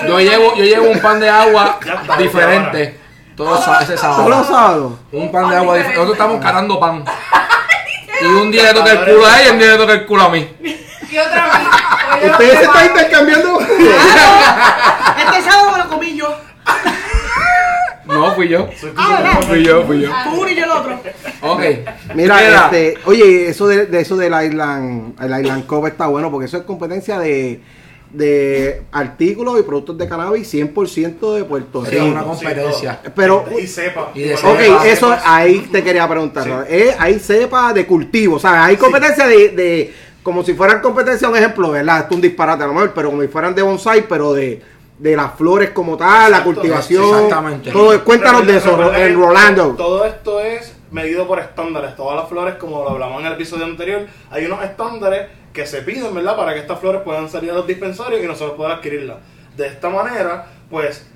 Yo llevo, yo llevo un pan de agua diferente. Todos ese Todos sábado. los sábados. Un pan de agua diferente. Nosotros estamos cargando pan. Y un día le toca el culo a ella y un día le toca el culo a mí. Y otra vez. Ustedes se están intercambiando. Este sábado me lo comí yo. No, fui yo. Ah. Fui yo, fui yo. Tú uno y yo el otro. Ok. Mira, este, oye, eso de, de eso del Island, el Island Cup está bueno porque eso es competencia de, de artículos y productos de cannabis 100% de Puerto Sí, Rico. una competencia. Pero- y sepa. Y de Ok, sepa, eso ahí te quería preguntar. Sí. Eh, hay cepa de cultivo, ¿sabes? Hay competencia de, de- como si fueran competencia, un ejemplo, ¿verdad? Esto es un disparate a lo mejor, pero como si fueran de bonsai, pero de, de las flores como tal, la cultivación. exactamente. Todo, cuéntanos de eso, en Rolando. Todo esto es medido por estándares. Todas las flores, como lo hablamos en el episodio anterior, hay unos estándares que se piden, ¿verdad? Para que estas flores puedan salir a los dispensarios y nosotros poder adquirirlas. De esta manera, pues,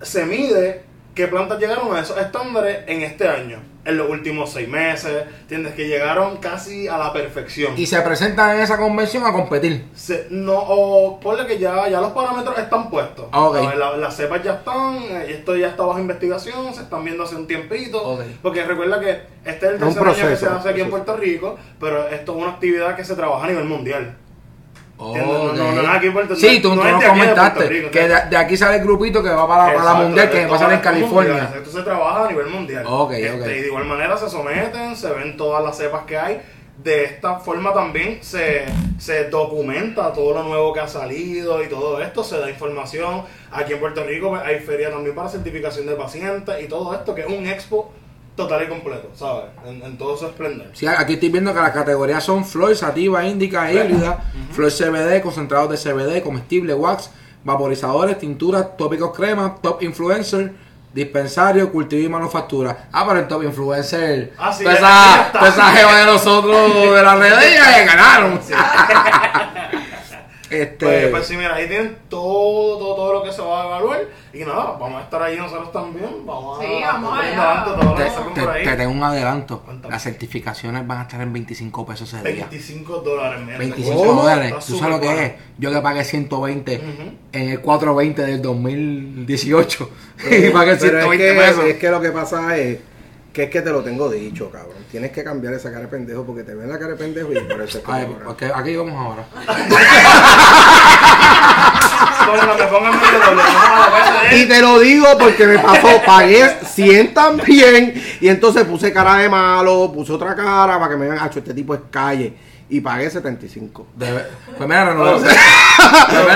se mide qué plantas llegaron a esos estándares en este año. En los últimos seis meses, ¿entiendes? Que llegaron casi a la perfección. Y se presentan en esa convención a competir. Se- no, o ponle que ya, ya los parámetros están puestos. Ah, ok. ¿sabes? La- las cepas ya están, eh, esto ya está bajo investigación, se están viendo hace un tiempito. Ok. Porque recuerda que este es el Es tercer año que se hace aquí en. Puerto Rico, pero esto es una actividad que se trabaja a nivel mundial. ¿Entiendes? No, no, no, aquí en Puerto- Sí, no- tú, no tú nos comentaste Rico, que de, de aquí sale el grupito que va para, para la mundial, que va a salir en mundial, California. Esto se trabaja a nivel mundial. Ok, Este, ok. Y de igual manera se someten, se ven todas las cepas que hay. De esta forma también se, se documenta todo lo nuevo que ha salido y todo esto, se da información. Aquí en Puerto Rico hay feria también para certificación de pacientes y todo esto, que es un expo total y completo, ¿sabes? En, en todo su esplendor. Sí, aquí estoy viendo que las categorías son flor, sativa, índica e híbrida, flor CBD, concentrados de CBD, comestible, wax, vaporizadores, tinturas, tópicos cremas, top influencer, dispensario, cultivo y manufactura. Ah, pero el top influencer. Ah, sí, toda esa, esa jeva de nosotros de las redes ya ganaron. Este. Pues, pues sí, mira, ahí tienen todo, todo, todo lo que se va a evaluar. Y nada, vamos a estar ahí nosotros también. Vamos a Sí, vamos darle allá. adelante todo lo te, te- por ahí. te tengo un adelanto. Cuéntame. Las certificaciones van a estar en 25 pesos ese día. 25 dólares, mira. 25 ¿Cómo? dólares. Está ¿Tú sabes lo que es? Yo que pagué 120 Ujú. en el 420 del 2018. y pagué Eh, Pero es 120 que, pesos. es que lo que pasa es que es que te lo tengo dicho, cabrón. Tienes que cambiar esa cara de pendejo porque te ven la cara de pendejo y por eso es que Ay, te cobran. ok, aquí vamos ahora. Y te lo digo porque me pasó, pagué 100 también y entonces puse cara de malo, puse otra cara para que me vean, "Acho, este tipo es calle y pagué 75. Debe- Pues mira, renové.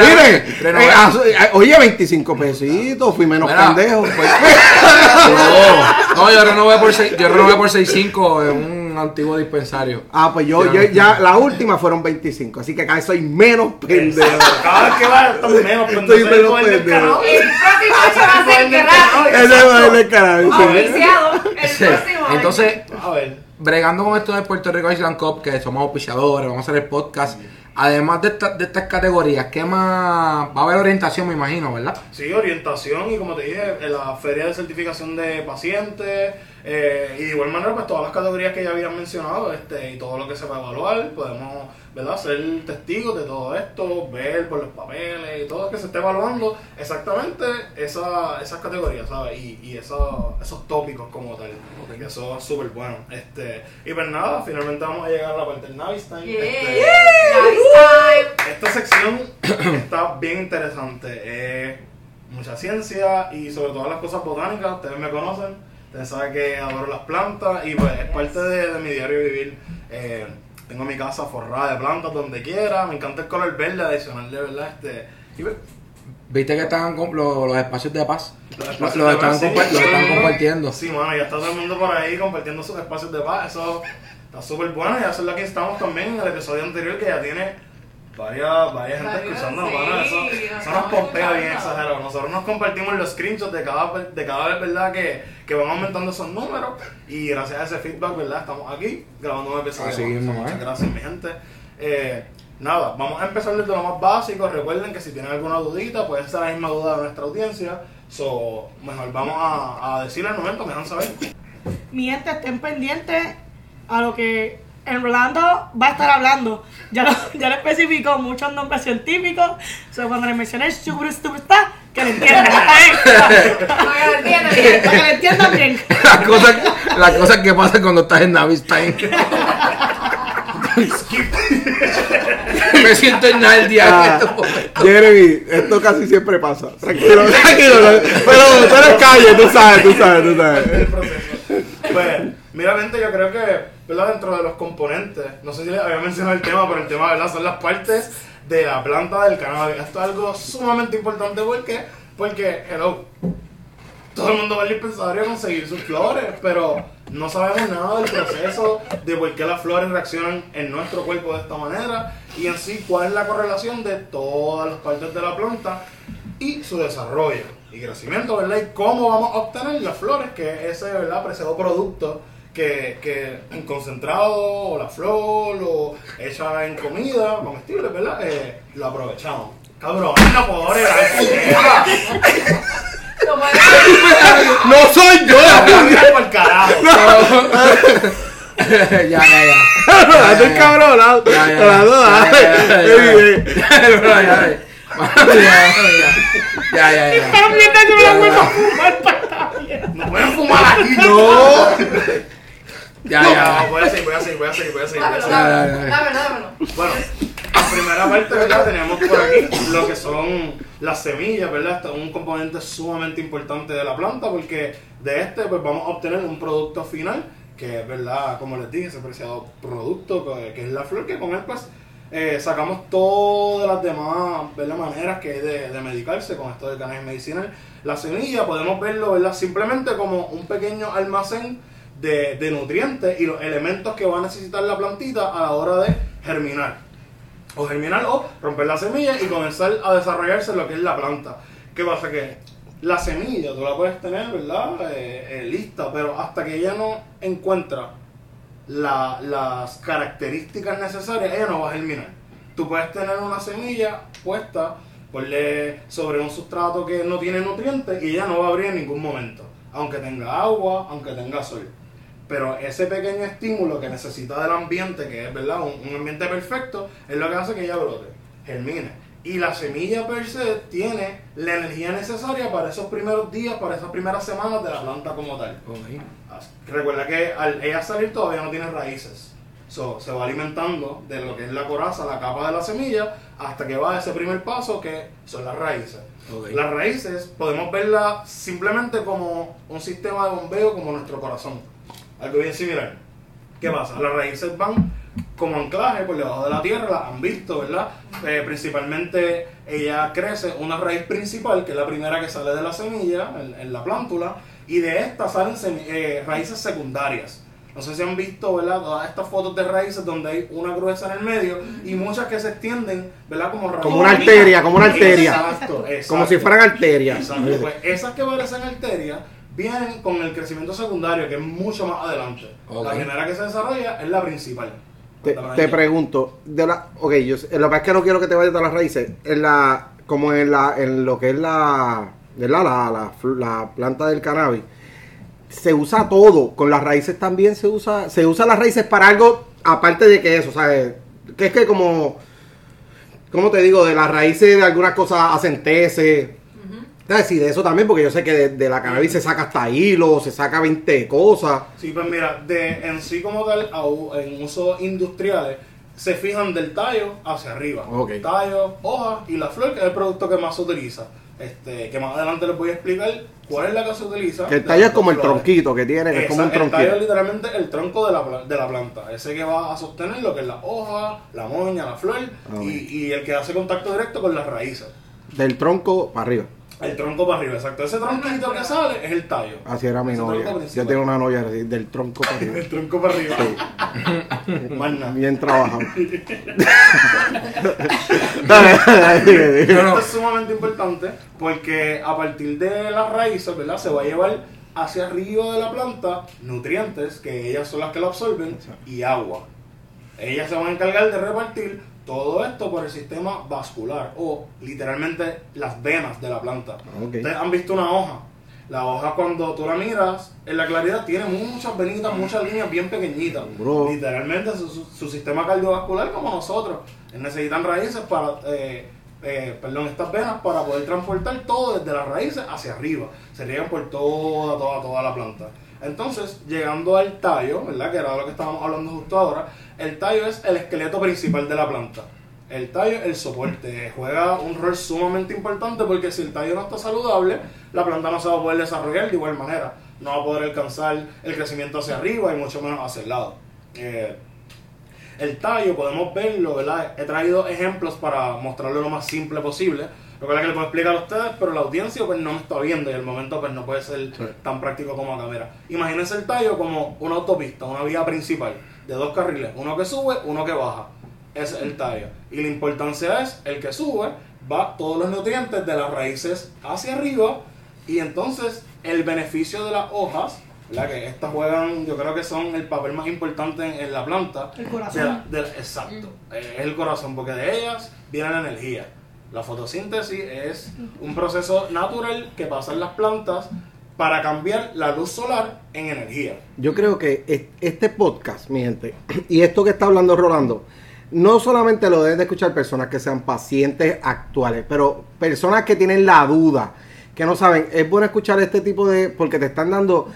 Mire, renové- oye, 25 pesitos, fui menos Mira, pendejo. pues- no, no, yo renové por seis- yo renové por 6.5 en un antiguo dispensario. Ah, pues yo, yo ya, la última fueron 25, así que cada vez soy menos pendejo. Cada vez que va, menos Estoy pendejo. menos Ese es el pendejo. El próximo año va a ser que Ese carajo. sí. Oficiado. El año. Entonces, A ver. Bregando con esto de Puerto Rico Island Cup, que somos auspiciadores, vamos a hacer el podcast. Además de, esta- de estas categorías, ¿qué más? Va a haber orientación, me imagino, ¿verdad? Sí, orientación y como te dije, en la feria de certificación de pacientes eh, y de igual manera pues todas las categorías que ya habían mencionado este y todo lo que se va a evaluar, podemos ¿verdad? ser testigos de todo esto, ver por los papeles y todo lo que se esté evaluando exactamente esa, esas categorías, ¿sabes? Y, y eso- esos tópicos como tal, que eso es súper bueno. Este, y pues nada, finalmente vamos a llegar a la parte del Navis Time. Yeah. Este, Nice time. esta sección está bien interesante. Eh, mucha ciencia y sobre todo las cosas botánicas. Ustedes me conocen. Ustedes saben que adoro las plantas y pues es parte de, de mi diario vivir. Eh, tengo mi casa forrada de plantas donde quiera. Me encanta el color verde adicional de verdad. Este, y pues, ¿Viste que estaban los, los espacios de paz? los Los, espacios los de están, paz, sí. compa- los están compartiendo. Sí, mano, ya está todo el mundo por ahí compartiendo sus espacios de paz. Eso está súper bueno. Y eso es lo que estamos también en el episodio anterior, que ya tiene varias, varias gente escuchando, sí, mano. Eso, nos eso nos pompea bien exagerado. Nosotros nos compartimos los screenshots de cada, de cada vez, ¿verdad? Que, que van aumentando esos números. Y gracias a ese feedback, ¿verdad? Estamos aquí grabando un episodio. Así más. mismo, Muchas ¿eh? gracias, mi gente. Eh, nada, vamos a empezar desde lo más básico. Recuerden que si tienen alguna dudita, puede ser la misma duda de nuestra audiencia. So, mejor vamos a, a decirle al momento, me dejan saber. Mi gente, estén pendientes a lo que en Rolando va a estar hablando. Ya lo, ya lo especificó muchos nombres científicos. O sea, cuando le mencioné superstar, que lo entiendan. ¿está que lo entiendan bien. Para que lo entiendan bien. La cosa, la cosa que pasa cuando estás en Navistime. Me siento en Nardia en Ah, este momento. Jeremy, esto casi siempre pasa. Tranquilo, tranquilo. no- Pero tú eres calle, tú sabes, tú sabes, tú sabes. Pues, mira, gente, yo creo que, ¿verdad? Dentro de los componentes, no sé si les había mencionado el tema, pero el tema, ¿verdad? Son las partes de la planta del cannabis. Esto es algo sumamente importante porque, porque, hello, todo el mundo va al dispensario a conseguir sus flores, pero no sabemos nada del proceso, de por qué las flores reaccionan en nuestro cuerpo de esta manera y en sí cuál es la correlación de todas las partes de la planta y su desarrollo y crecimiento, ¿verdad? Y cómo vamos a obtener las flores, que es ese, ¿verdad? Preciado producto que, que en concentrado, o la flor, o hecha en comida, comestible, ¿verdad? Eh, lo aprovechamos. Cabrón, no puedo ¡No soy yo! Anda por carajo. ya, ya, ya. Rolando es cabrón, Ya, ya, ya. Ya, ya, ya, ya, la. No pueden fumar aquí, No. Ya, ya. voy a seguir, voy a seguir, voy a seguir, voy a seguir. Dámelo, dámelo, dámelo, dámelo. Bueno, en primera parte, ¿verdad? Tenemos por aquí lo que son las semillas, ¿verdad? Esto es un componente sumamente importante de la planta porque de este pues vamos a obtener un producto final que es, ¿verdad? Como les dije, ese preciado producto que, que es la flor que con él pues eh, sacamos todas las demás ¿verdad? maneras que hay de, de medicarse con esto del cannabis medicinal. La semilla podemos verlo, ¿verdad? Simplemente como un pequeño almacén de, nutrientes y los elementos que va a necesitar la plantita a la hora de germinar. O germinar o romper la semilla y comenzar a desarrollarse lo que es la planta. ¿Qué pasa? Que la semilla tú la puedes tener, ¿verdad? Eh, eh, lista, pero hasta que ella no encuentra la- las características necesarias, ella no va a germinar. Tú puedes tener una semilla puesta, ponle sobre un sustrato que no tiene nutrientes y ella no va a abrir en ningún momento, aunque tenga agua, aunque tenga sol. Pero ese pequeño estímulo que necesita del ambiente, que es verdad un, un ambiente perfecto, es lo que hace que ella brote, germine. Y la semilla per se tiene la energía necesaria para esos primeros días, para esas primeras semanas de la planta como tal. As- Recuerda que al ella salir todavía no tiene raíces. So, se va alimentando de lo que es la coraza, la capa de la semilla, hasta que va a ese primer paso que son las raíces. Ok. Las raíces podemos verlas simplemente como un sistema de bombeo como nuestro corazón. Algo bien similar. ¿Qué pasa? Las raíces van como anclaje por debajo de la tierra, las han visto, ¿verdad? Eh, principalmente ella crece una raíz principal, que es la primera que sale de la semilla, en, en la plántula, y de esta salen eh, raíces secundarias. No sé si han visto, ¿verdad? Todas estas fotos de raíces donde hay una gruesa en el medio y muchas que se extienden, ¿verdad? Como raíces. Como una arteria, como una arteria. Exacto, exacto. Como si fueran arterias. Exacto, pues esas que parecen arterias vienen con el crecimiento secundario, que es mucho más adelante. La primera que se desarrolla es la principal. Te, pregunto, de la, ok, yo, lo que pasa es que no quiero que te vayas de las raíces, en la, como en la, en lo que es la. La, la, la planta del cannabis, se usa todo, con las raíces también se usa, se usa las raíces para algo aparte de que eso, ¿sabes? Que es que como, ¿cómo te digo? De las raíces de algunas cosas hacen ¿sabes? Sí, de eso también, porque yo sé que de, de la cannabis se saca hasta hilo, se saca 20 cosas. Sí, pues mira, de en sí como tal, en usos industriales, se fijan del tallo hacia arriba. Tallo, hoja y la flor, que es el producto que más se utiliza. Este, que más adelante les voy a explicar cuál es la que se utiliza. Que el tallo es como el flores. tronquito que tiene, que es como un Exacto, El tallo es tronquito. literalmente el tronco de la, de la planta. Ese que va a sostener lo que es la hoja, la moña, la flor Ah, y, y el que hace contacto directo con las raíces. Del tronco para arriba. El tronco para arriba, exacto. Ese tronquito que sale es el tallo. Así era mi Ese novia. tronco Yo principal. tengo una novia así, del tronco para arriba. El tronco para arriba. Más nada. Bien trabajado. Esto es sumamente importante porque a partir de las raíces, ¿verdad? Se va a llevar hacia arriba de la planta nutrientes, que ellas son las que lo absorben, y agua. Ellas se van a encargar de repartir Todo esto por el sistema vascular o literalmente las venas de la planta. Ok. Ustedes han visto una hoja. La hoja cuando tú la miras, en la claridad tiene muchas venitas, muchas líneas bien pequeñitas. Bro. Literalmente su, su- su sistema cardiovascular como nosotros. Necesitan raíces para, eh, eh, perdón, estas venas para poder transportar todo desde las raíces hacia arriba. Se riegan por toda, toda, toda la planta. Entonces, llegando al tallo, ¿verdad? Que era lo que estábamos hablando justo ahora, el tallo es el esqueleto principal de la planta. El tallo, el soporte, juega un rol sumamente importante porque si el tallo no está saludable, la planta no se va a poder desarrollar de igual manera. No va a poder alcanzar el crecimiento hacia arriba y mucho menos hacia el lado. Eh, el tallo podemos verlo, ¿verdad? He traído ejemplos para mostrarlo lo más simple posible. Lo que es que le puedo explicar a ustedes, pero la audiencia pues no me está viendo y el momento pues no puede ser tan práctico como a cámara. Imagínense el tallo como una autopista, una vía principal de dos carriles, uno que sube, uno que baja. Ese es el tallo. Y la importancia es, el que sube va todos los nutrientes de las raíces hacia arriba y entonces el beneficio de las hojas, ¿verdad? Que estas juegan, yo creo que son el papel más importante en, en la planta. El corazón. De la- de la- exacto, eh, es el corazón, porque de ellas viene la energía. La fotosíntesis es un proceso natural que pasa en las plantas para cambiar la luz solar en energía. Yo creo que es- este podcast, mi gente, y esto que está hablando Rolando, no solamente lo deben de escuchar personas que sean pacientes actuales, pero personas que tienen la duda, que no saben, es bueno escuchar este tipo de, porque te están dando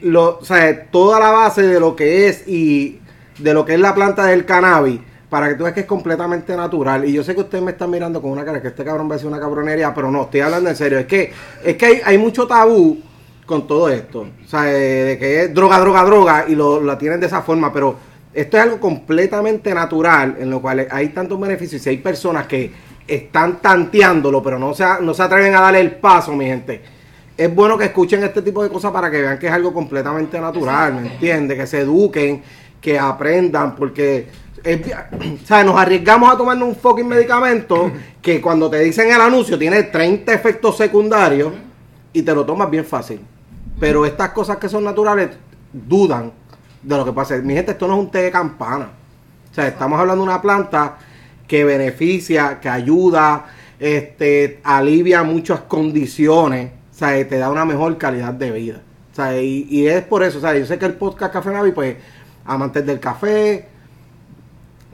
lo, o toda la base de lo que es y de lo que es la planta del cannabis, para que tú veas que es completamente natural. Y yo sé que ustedes me están mirando con una cara que este cabrón va a decir una cabronería, pero no, estoy hablando en serio. Es que, es que hay, hay mucho tabú con todo esto. O sea, de, de que es droga, droga, droga, y lo, la tienen de esa forma, pero esto es algo completamente natural, en lo cual hay tantos beneficios. Y si hay personas que están tanteándolo, pero no se, no se atreven a darle el paso, mi gente. Es bueno que escuchen este tipo de cosas para que vean que es algo completamente natural, ¿me entiendes? Que se eduquen, que aprendan, porque o sea, nos arriesgamos a tomarnos un fucking medicamento que cuando te dicen el anuncio tiene 30 efectos secundarios y te lo tomas bien fácil. Pero estas cosas que son naturales dudan de lo que pasa. Mi gente, esto no es un té de campana. O sea, estamos hablando de una planta que beneficia, que ayuda, este, alivia muchas condiciones, o sea, te da una mejor calidad de vida. O sea, y, y es por eso, o sea, yo sé que el podcast Café Navi, pues, amantes del café,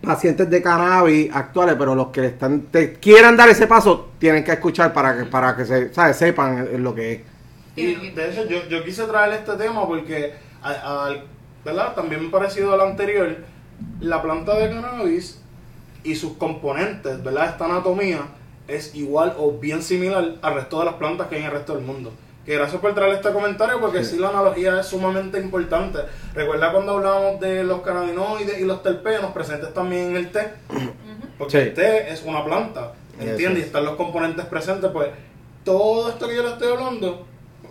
pacientes de cannabis actuales, pero los que están, te quieran dar ese paso, tienen que escuchar para que, para que se, ¿sabes? sepan lo que es. Y de hecho, yo, yo quise traer este tema porque, a- al- ¿verdad? También parecido al anterior, la planta de cannabis y sus componentes, ¿verdad? Esta anatomía es igual o bien similar al resto de las plantas que hay en el resto del mundo. Que gracias por traer este comentario porque sí, la analogía es sumamente importante. Recuerda cuando hablábamos de los cannabinoides y los terpenos presentes también en el té. Porque Sí. el té es una planta, ¿entiendes? Y están los componentes presentes, pues todo esto que yo le estoy hablando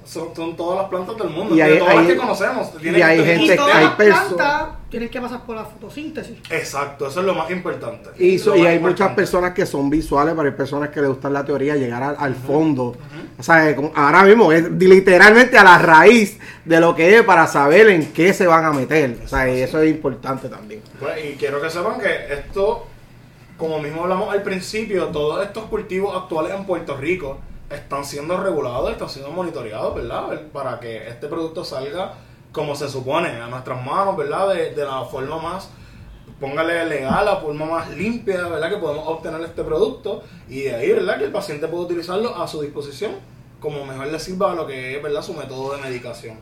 son, son todas las plantas del mundo, Y de hay- todas hay- las que conocemos. y hay gente- y todas hay las tienen que pasar por la fotosíntesis. Exacto, eso es lo más importante. Y, so- Lo y más hay muchas personas que son visuales, pero hay personas que les gustan la teoría, llegar al, al fondo. O sea, como ahora mismo es literalmente a la raíz de lo que es para saber en qué se van a meter. O sea, y eso es importante también. Pues, y quiero que sepan que esto, como mismo hablamos al principio, todos estos cultivos actuales en Puerto Rico están siendo regulados, están siendo monitoreados, ¿verdad? Para que este producto salga como se supone, a nuestras manos, ¿verdad? De, de la forma más, póngale legal, la forma más limpia, ¿verdad? Que podemos obtener este producto y de ahí, ¿verdad? Que el paciente puede utilizarlo a su disposición como mejor le sirva a lo que es, ¿verdad? Su método de medicación.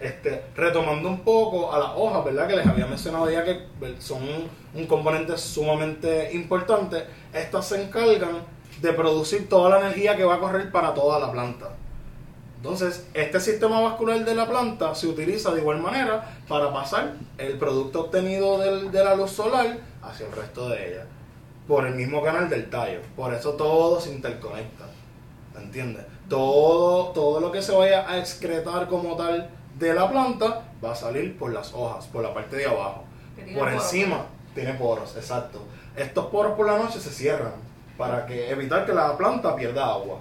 Este, retomando un poco a las hojas, ¿verdad? Que les había mencionado ya que son un, un componente sumamente importante. Estas se encargan de producir toda la energía que va a correr para toda la planta. Entonces, este sistema vascular de la planta se utiliza de igual manera para pasar el producto obtenido del- de la luz solar hacia el resto de ella. Por el mismo canal del tallo. Por eso todo se interconecta. ¿Me entiendes? Todo, todo lo que se vaya a excretar como tal de la planta va a salir por las hojas, por la parte de abajo. Por poros, encima tiene poros, exacto. Estos poros por la noche se cierran para que evitar que la planta pierda agua.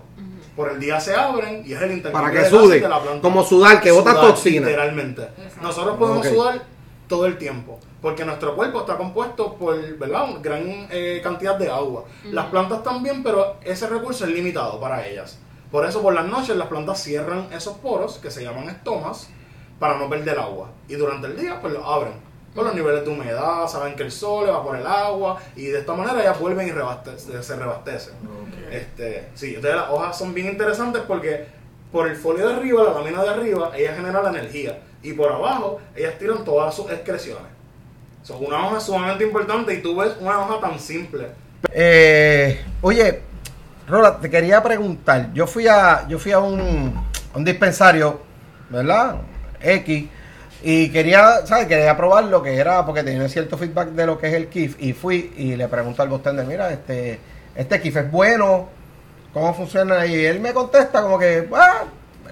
Por el día se abren y es el intercambio Para que de sude, de la planta. como sudar, que bota toxina. Literalmente. Exacto. Nosotros podemos sudar todo el tiempo. Porque nuestro cuerpo está compuesto por, ¿verdad? Una gran eh, cantidad de agua. Las plantas también, pero ese recurso es limitado para ellas. Por eso por las noches las plantas cierran esos poros, que se llaman estomas, para no perder agua. Y durante el día, pues los abren. Con los niveles de humedad, saben que el sol va por el agua, y de esta manera ellas vuelven y rebaste- se reabastecen. Este, sí, entonces las hojas son bien interesantes porque por el folio de arriba, la lámina de arriba, ellas generan la energía. Y por abajo, ellas tiran todas sus excreciones. Son una hoja sumamente importante y tú ves una hoja tan simple. Eh, oye, Rola, te quería preguntar. Yo fui a, yo fui a un, un dispensario, ¿verdad? X. Y quería, ¿sabes? Quería probar lo que era, porque tenía cierto feedback de lo que es el KIF. Y fui y le pregunto al bartender, mira, este, este KIF es bueno, ¿cómo funciona? Y él me contesta como que, ah,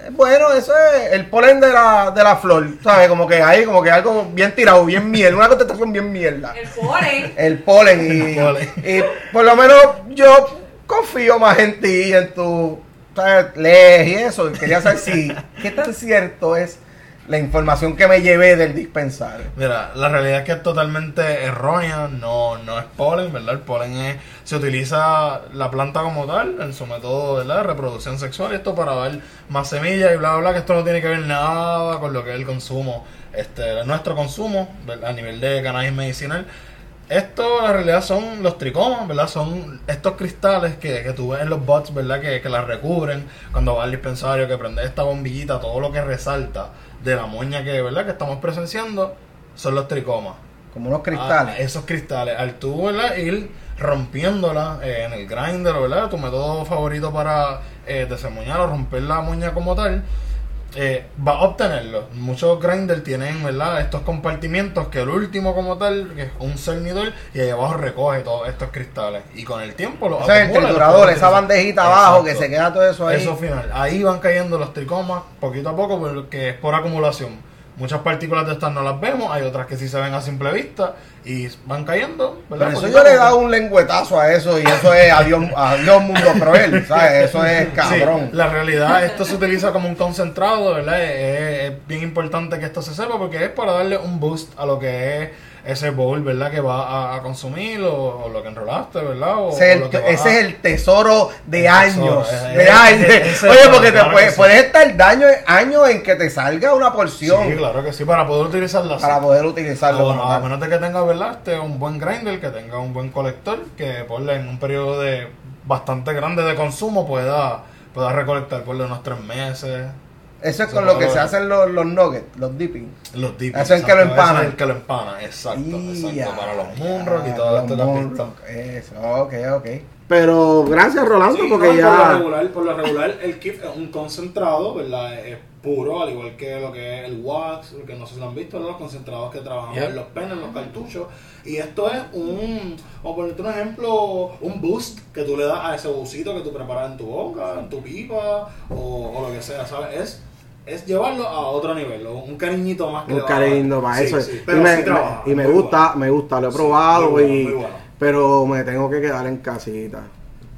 es bueno, eso es el polen de la, de la flor, ¿sabes? Como que ahí, como que algo bien tirado, bien miel, una contestación bien mierda El polen. el polen y, polen. y por lo menos yo confío más en ti y en tu ¿sabes? lees y eso y quería saber si qué tan cierto es la información que me llevé del dispensario Mira, la realidad es que es totalmente errónea, no, no es polen, ¿verdad? El polen es, se utiliza la planta como tal en su método de reproducción sexual, esto para dar más semillas y bla, bla, bla, que esto no tiene que ver nada con lo que es el consumo, este, nuestro consumo a nivel de cannabis medicinal. Esto, la realidad, son los tricomas, ¿verdad? Son estos cristales que, que tú ves en los bots, ¿verdad? Que, que las recubren cuando vas al dispensario, que prende esta bombillita, todo lo que resalta de la moña que, ¿verdad? Que estamos presenciando son los tricomas. como unos cristales Ah, esos cristales. Al tú, ¿verdad? Ir rompiéndola eh, en el grinder, ¿verdad? Tu método favorito para eh, desemmoñar o romper la moña como tal. Eh, va a obtenerlo. Muchos grinders tienen, ¿verdad? Estos compartimientos que el último como tal, que es un cernidor, y ahí abajo recoge todos estos cristales. Y con el tiempo los o sea el triturador esa bandejita abajo que se queda todo eso ahí Eso final. Ahí van cayendo los tricomas poquito a poco porque es por acumulación. Muchas partículas de estas no las vemos, hay otras que sí se ven a simple vista y van cayendo. ¿verdad? pero eso yo le he dado un lengüetazo a eso y eso es adiós, adiós mundo cruel ¿sabes? eso es cabrón Sí, la realidad, esto se utiliza como un concentrado, ¿verdad? Es, es- es bien importante que esto se sepa porque es para darle un boost a lo que es ese bowl, ¿verdad? Que va a, a consumir o, o lo que enrolaste, ¿verdad? O, Ese, es o el, lo que ese a- es el tesoro de El años. tesoro, de eh, años. ese es Oye, porque te claro puede, que sí. puedes estar daño, años en que te salga una porción Sí, claro que sí, para poder utilizarla así. para poder utilizarlo. Como a menos de que tenga, ¿verdad? Este, un buen grinder, que tenga un buen colector, que ponle en un periodo de bastante grande de consumo pueda, pueda recolectar por unos tres meses. Eso es con lo que se hacen los, los nuggets, los dipping. Los dips. Eso es el que lo exacto, empana. ese es el que lo empana, exacto. exacto para los munros y todo esto visto. Eso, ok, ok. Pero gracias Rolando, Sí, porque no, Por lo, ya... regular, por lo regular, el KIF es un concentrado, ¿verdad? Es puro, al igual que lo que es el wax, que no sé si lo han visto, ¿no? los concentrados que trabajamos en los penes, los cartuchos. Y esto es un, o ponerte un ejemplo, un boost que tú le das a ese busito que tú preparas en tu boca, en tu pipa, o, o lo que sea, ¿sabes? Es, es llevarlo a otro nivel, un cariñito más que Un para Sí, eso. sí, y pero me, sí trabaja, me- y me gusta, bueno. me gusta, lo he probado muy bueno, y muy bueno. pero me tengo que quedar en casita.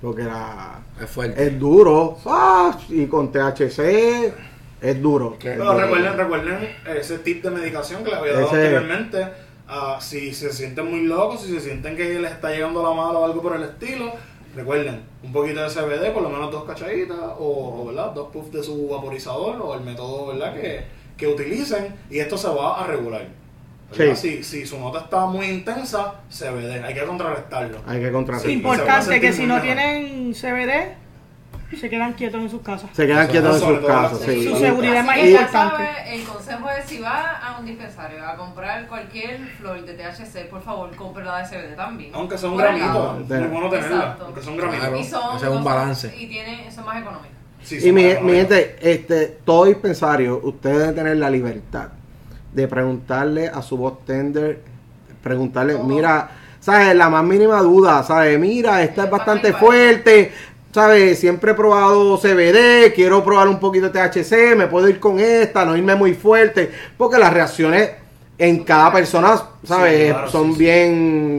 Porque la, Es fuerte. es duro. ah, y con THC es duro. Es Pero duro. recuerden, recuerden ese tip de medicación que les había dado Ese- anteriormente. Ah, si se sienten muy locos, si se sienten que les está llegando la mala o algo por el estilo, recuerden, un poquito de CBD, por lo menos dos cachaditas, o, o, ¿verdad? dos puffs de su vaporizador, o el método ¿verdad? Que, que utilicen, y esto se va a regular. Si, si su nota está muy intensa, CBD, hay que contrarrestarlo. Hay que contratar. Sí. Importante que si no mejor. tienen CBD, se quedan quietos en sus casas. Se quedan Eso- quietos en sus casas. Sí, sí. Su seguridad es más Así que ya importante. sabe, el consejo es si va a un dispensario a comprar cualquier flor de THC, por favor, compre la de CBD también. Aunque sea un Por el gramito, lado. es bueno tenerla, Exacto. aunque sea un gramito. Claro. Y son, Ese es un son- balance. Y tiene, son más económicas. Sí, Y son mi, gente, este, todo dispensario, ustedes deben tener la libertad de preguntarle a su voz tender, preguntarle, Todo. mira, ¿sabes? La más mínima duda, ¿sabes? Mira, esta es bastante fuerte, ¿sabes? Siempre he probado CBD, quiero probar un poquito de THC, me puedo ir con esta, no irme muy fuerte, porque las reacciones en cada persona, ¿sabes? Sí, claro, Son sí, sí. bien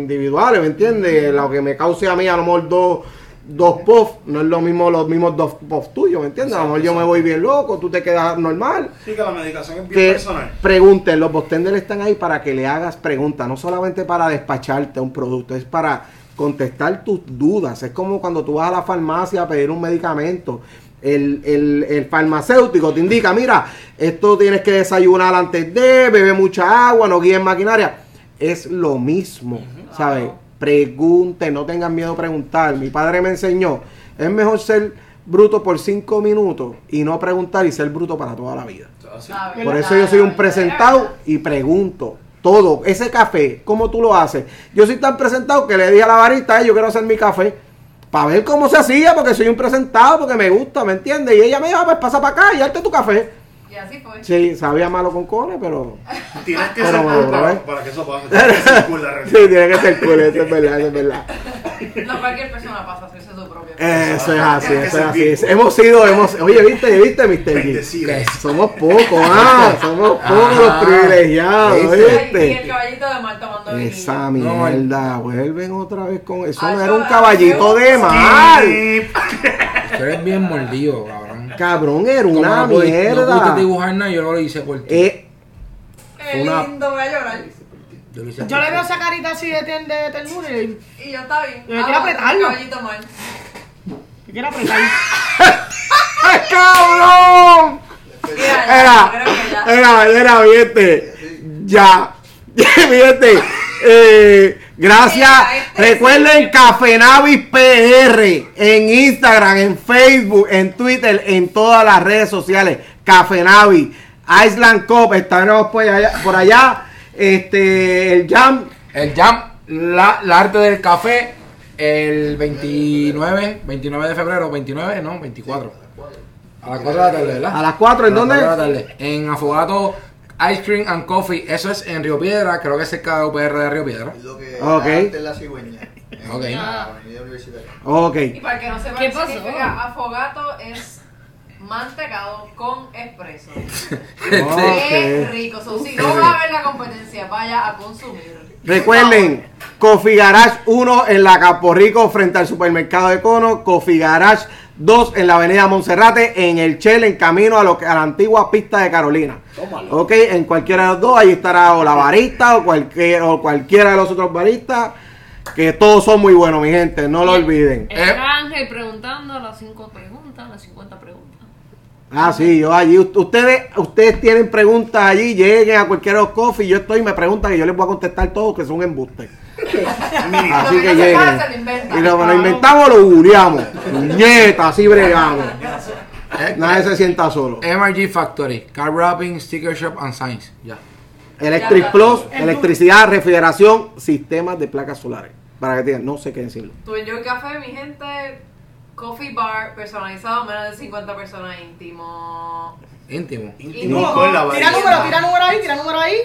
individuales, ¿me entiendes? Lo que me cause a mí a lo mejor dos dos puffs, no es lo mismo los mismos dos puffs tuyos, ¿me entiendes? A lo mejor yo me voy bien loco, tú te quedas normal. Sí, que la medicación es bien Que personal. pregunten, los bostenders están ahí para que le hagas preguntas, no solamente para despacharte un producto, es para contestar tus dudas. Es como cuando tú vas a la farmacia a pedir un medicamento. El, el- el farmacéutico te indica, mira, esto tienes que desayunar antes de, bebe mucha agua, no guíes maquinaria. Es lo mismo, ¿sabes? Pregunten, no tengan miedo a preguntar. Mi padre me enseñó, es mejor ser bruto por cinco minutos y no preguntar y ser bruto para toda la vida. Ah, Por eso yo soy un presentado y pregunto todo. Ese café, ¿cómo tú lo haces? Yo soy tan presentado que le dije a la barista, "Eh, yo quiero hacer mi café. Para ver cómo se hacía, porque soy un presentado, porque me gusta, ¿me entiendes? Y ella me dijo, "Ah, pues pasa para acá y hazte tu café. Y así fue. Sí, sabía malo con cones, pero... Tienes que Pero ser cool para, ¿eh? para que eso pase. Tienes que ser cool la Sí, tiene que ser cool, eso es verdad, eso es verdad. No cualquier persona pasa a hacerse su propio. Eso es así, eso es así. Hemos sido, hemos... Oye, ¿viste, viste, Mr. G? Somos pocos, ah, somos pocos los Ajá. privilegiados, ¿Viste? Y el caballito de mar tomando. Esa mierda, vuelven otra vez con eso. Ah, no era un caballito de mar. Tú eres bien mordido, cabrón. Cabrón, era Como una no pudiste- No mierda. pudiste dibujar nada, yo lo hice por ti. Eh, Qué Una- lindo, voy a llorar. Yo lo hice Yo por le ti. veo esa carita así de, ten- de ternura y Y yo está bien. Yo quiero apretarlo. Caballito mal. quiere apretar. ¡Ay, cabrón! Mira, ya, Era, creo que ya. era, era, fíjate. Ya. Fíjate. Eh, gracias. Este Recuerden Café Navis PR en Instagram, en Facebook, en Twitter, en todas las redes sociales. Café Navis, Island Cup, estaremos por allá. Por allá. Este, el Jam. El Jam, la, la arte del café, el 29, 29 de febrero, 29, no, 24. A las 4 de la tarde, ¿verdad? A las 4, ¿en A las dónde? la tarde. En Afogato Ice Cream and Coffee. Eso es en Río Piedra, creo que es cerca de UPR de Río Piedra. Lo que Ok. antes la cigüeña. en Ok. universitaria. Ok. Y para el que no sepa ¿Qué pasó? significa afogato es mantecado con espresso. Qué rico. So, si no va a ver la competencia, vaya a consumir. Recuerden, Coffee Garage 1 en la Capo Rico frente al supermercado de Cono, Coffee Garage 2 en la avenida Monserrate, en el Shell, en camino a, lo que, a la antigua pista de Carolina. Ok, en cualquiera de los dos, ahí estará o la barista o, cualquier, o cualquiera de los otros baristas, que todos son muy buenos, mi gente, no lo olviden. Está Ángel preguntando las cinco preguntas, las 50 preguntas. Ah, sí, yo allí, ustedes, ustedes tienen preguntas allí, lleguen a cualquiera de los coffee, yo estoy y me preguntan que yo les voy a contestar todo, que son embustes. Así Lo que se lleguen. se lo. Y lo que nos inventamos lo googleamos. Nieta, así bregamos. Nadie se sienta solo. MRG Factory, Car Wrapping, Sticker Shop and Signs. Ya. Electric Plus, electricidad, refrigeración, sistemas de placas solares. Para que tengan, no sé qué decirlo. Tu Enjoy Café, mi gente. Coffee bar personalizado, menos de 50 personas íntimo. Íntimo. Íntimo con la Tira número, tira número ahí, tira número ahí.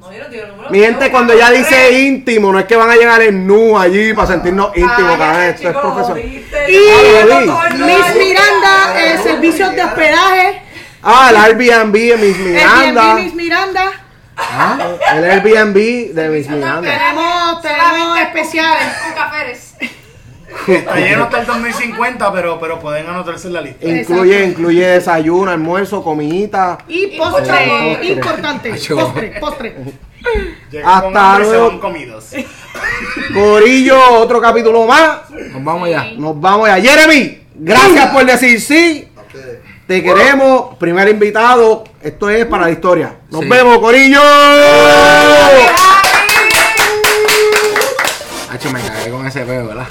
No, yo no tengo número. Mi gente, cuando ya dice íntimo, no es que van a llegar en nu allí para sentirnos íntimos, cabrón. Esto es profesional. Y Miss Miranda, eh, servicios de hospedaje. Ah, el Airbnb de Miss Miranda. Airbnb Miss Miranda. Ah, el Airbnb de Miss Miranda. Tenemos, tenemos especiales. Con cafés. Está lleno hasta el 2050, pero, pero pueden anotarse en la lista. Incluye, incluye desayuno, almuerzo, comidita. Y postre. postre, importante. Postre, postre. Hasta luego. comidos. Corillo, otro capítulo más. Nos vamos ya. Nos vamos ya. Jeremy, gracias por decir sí. Te queremos. Primer invitado. Esto es para la historia. Nos Sí. vemos, Corillo. Hacho, me cagué con ese peo, ¿verdad?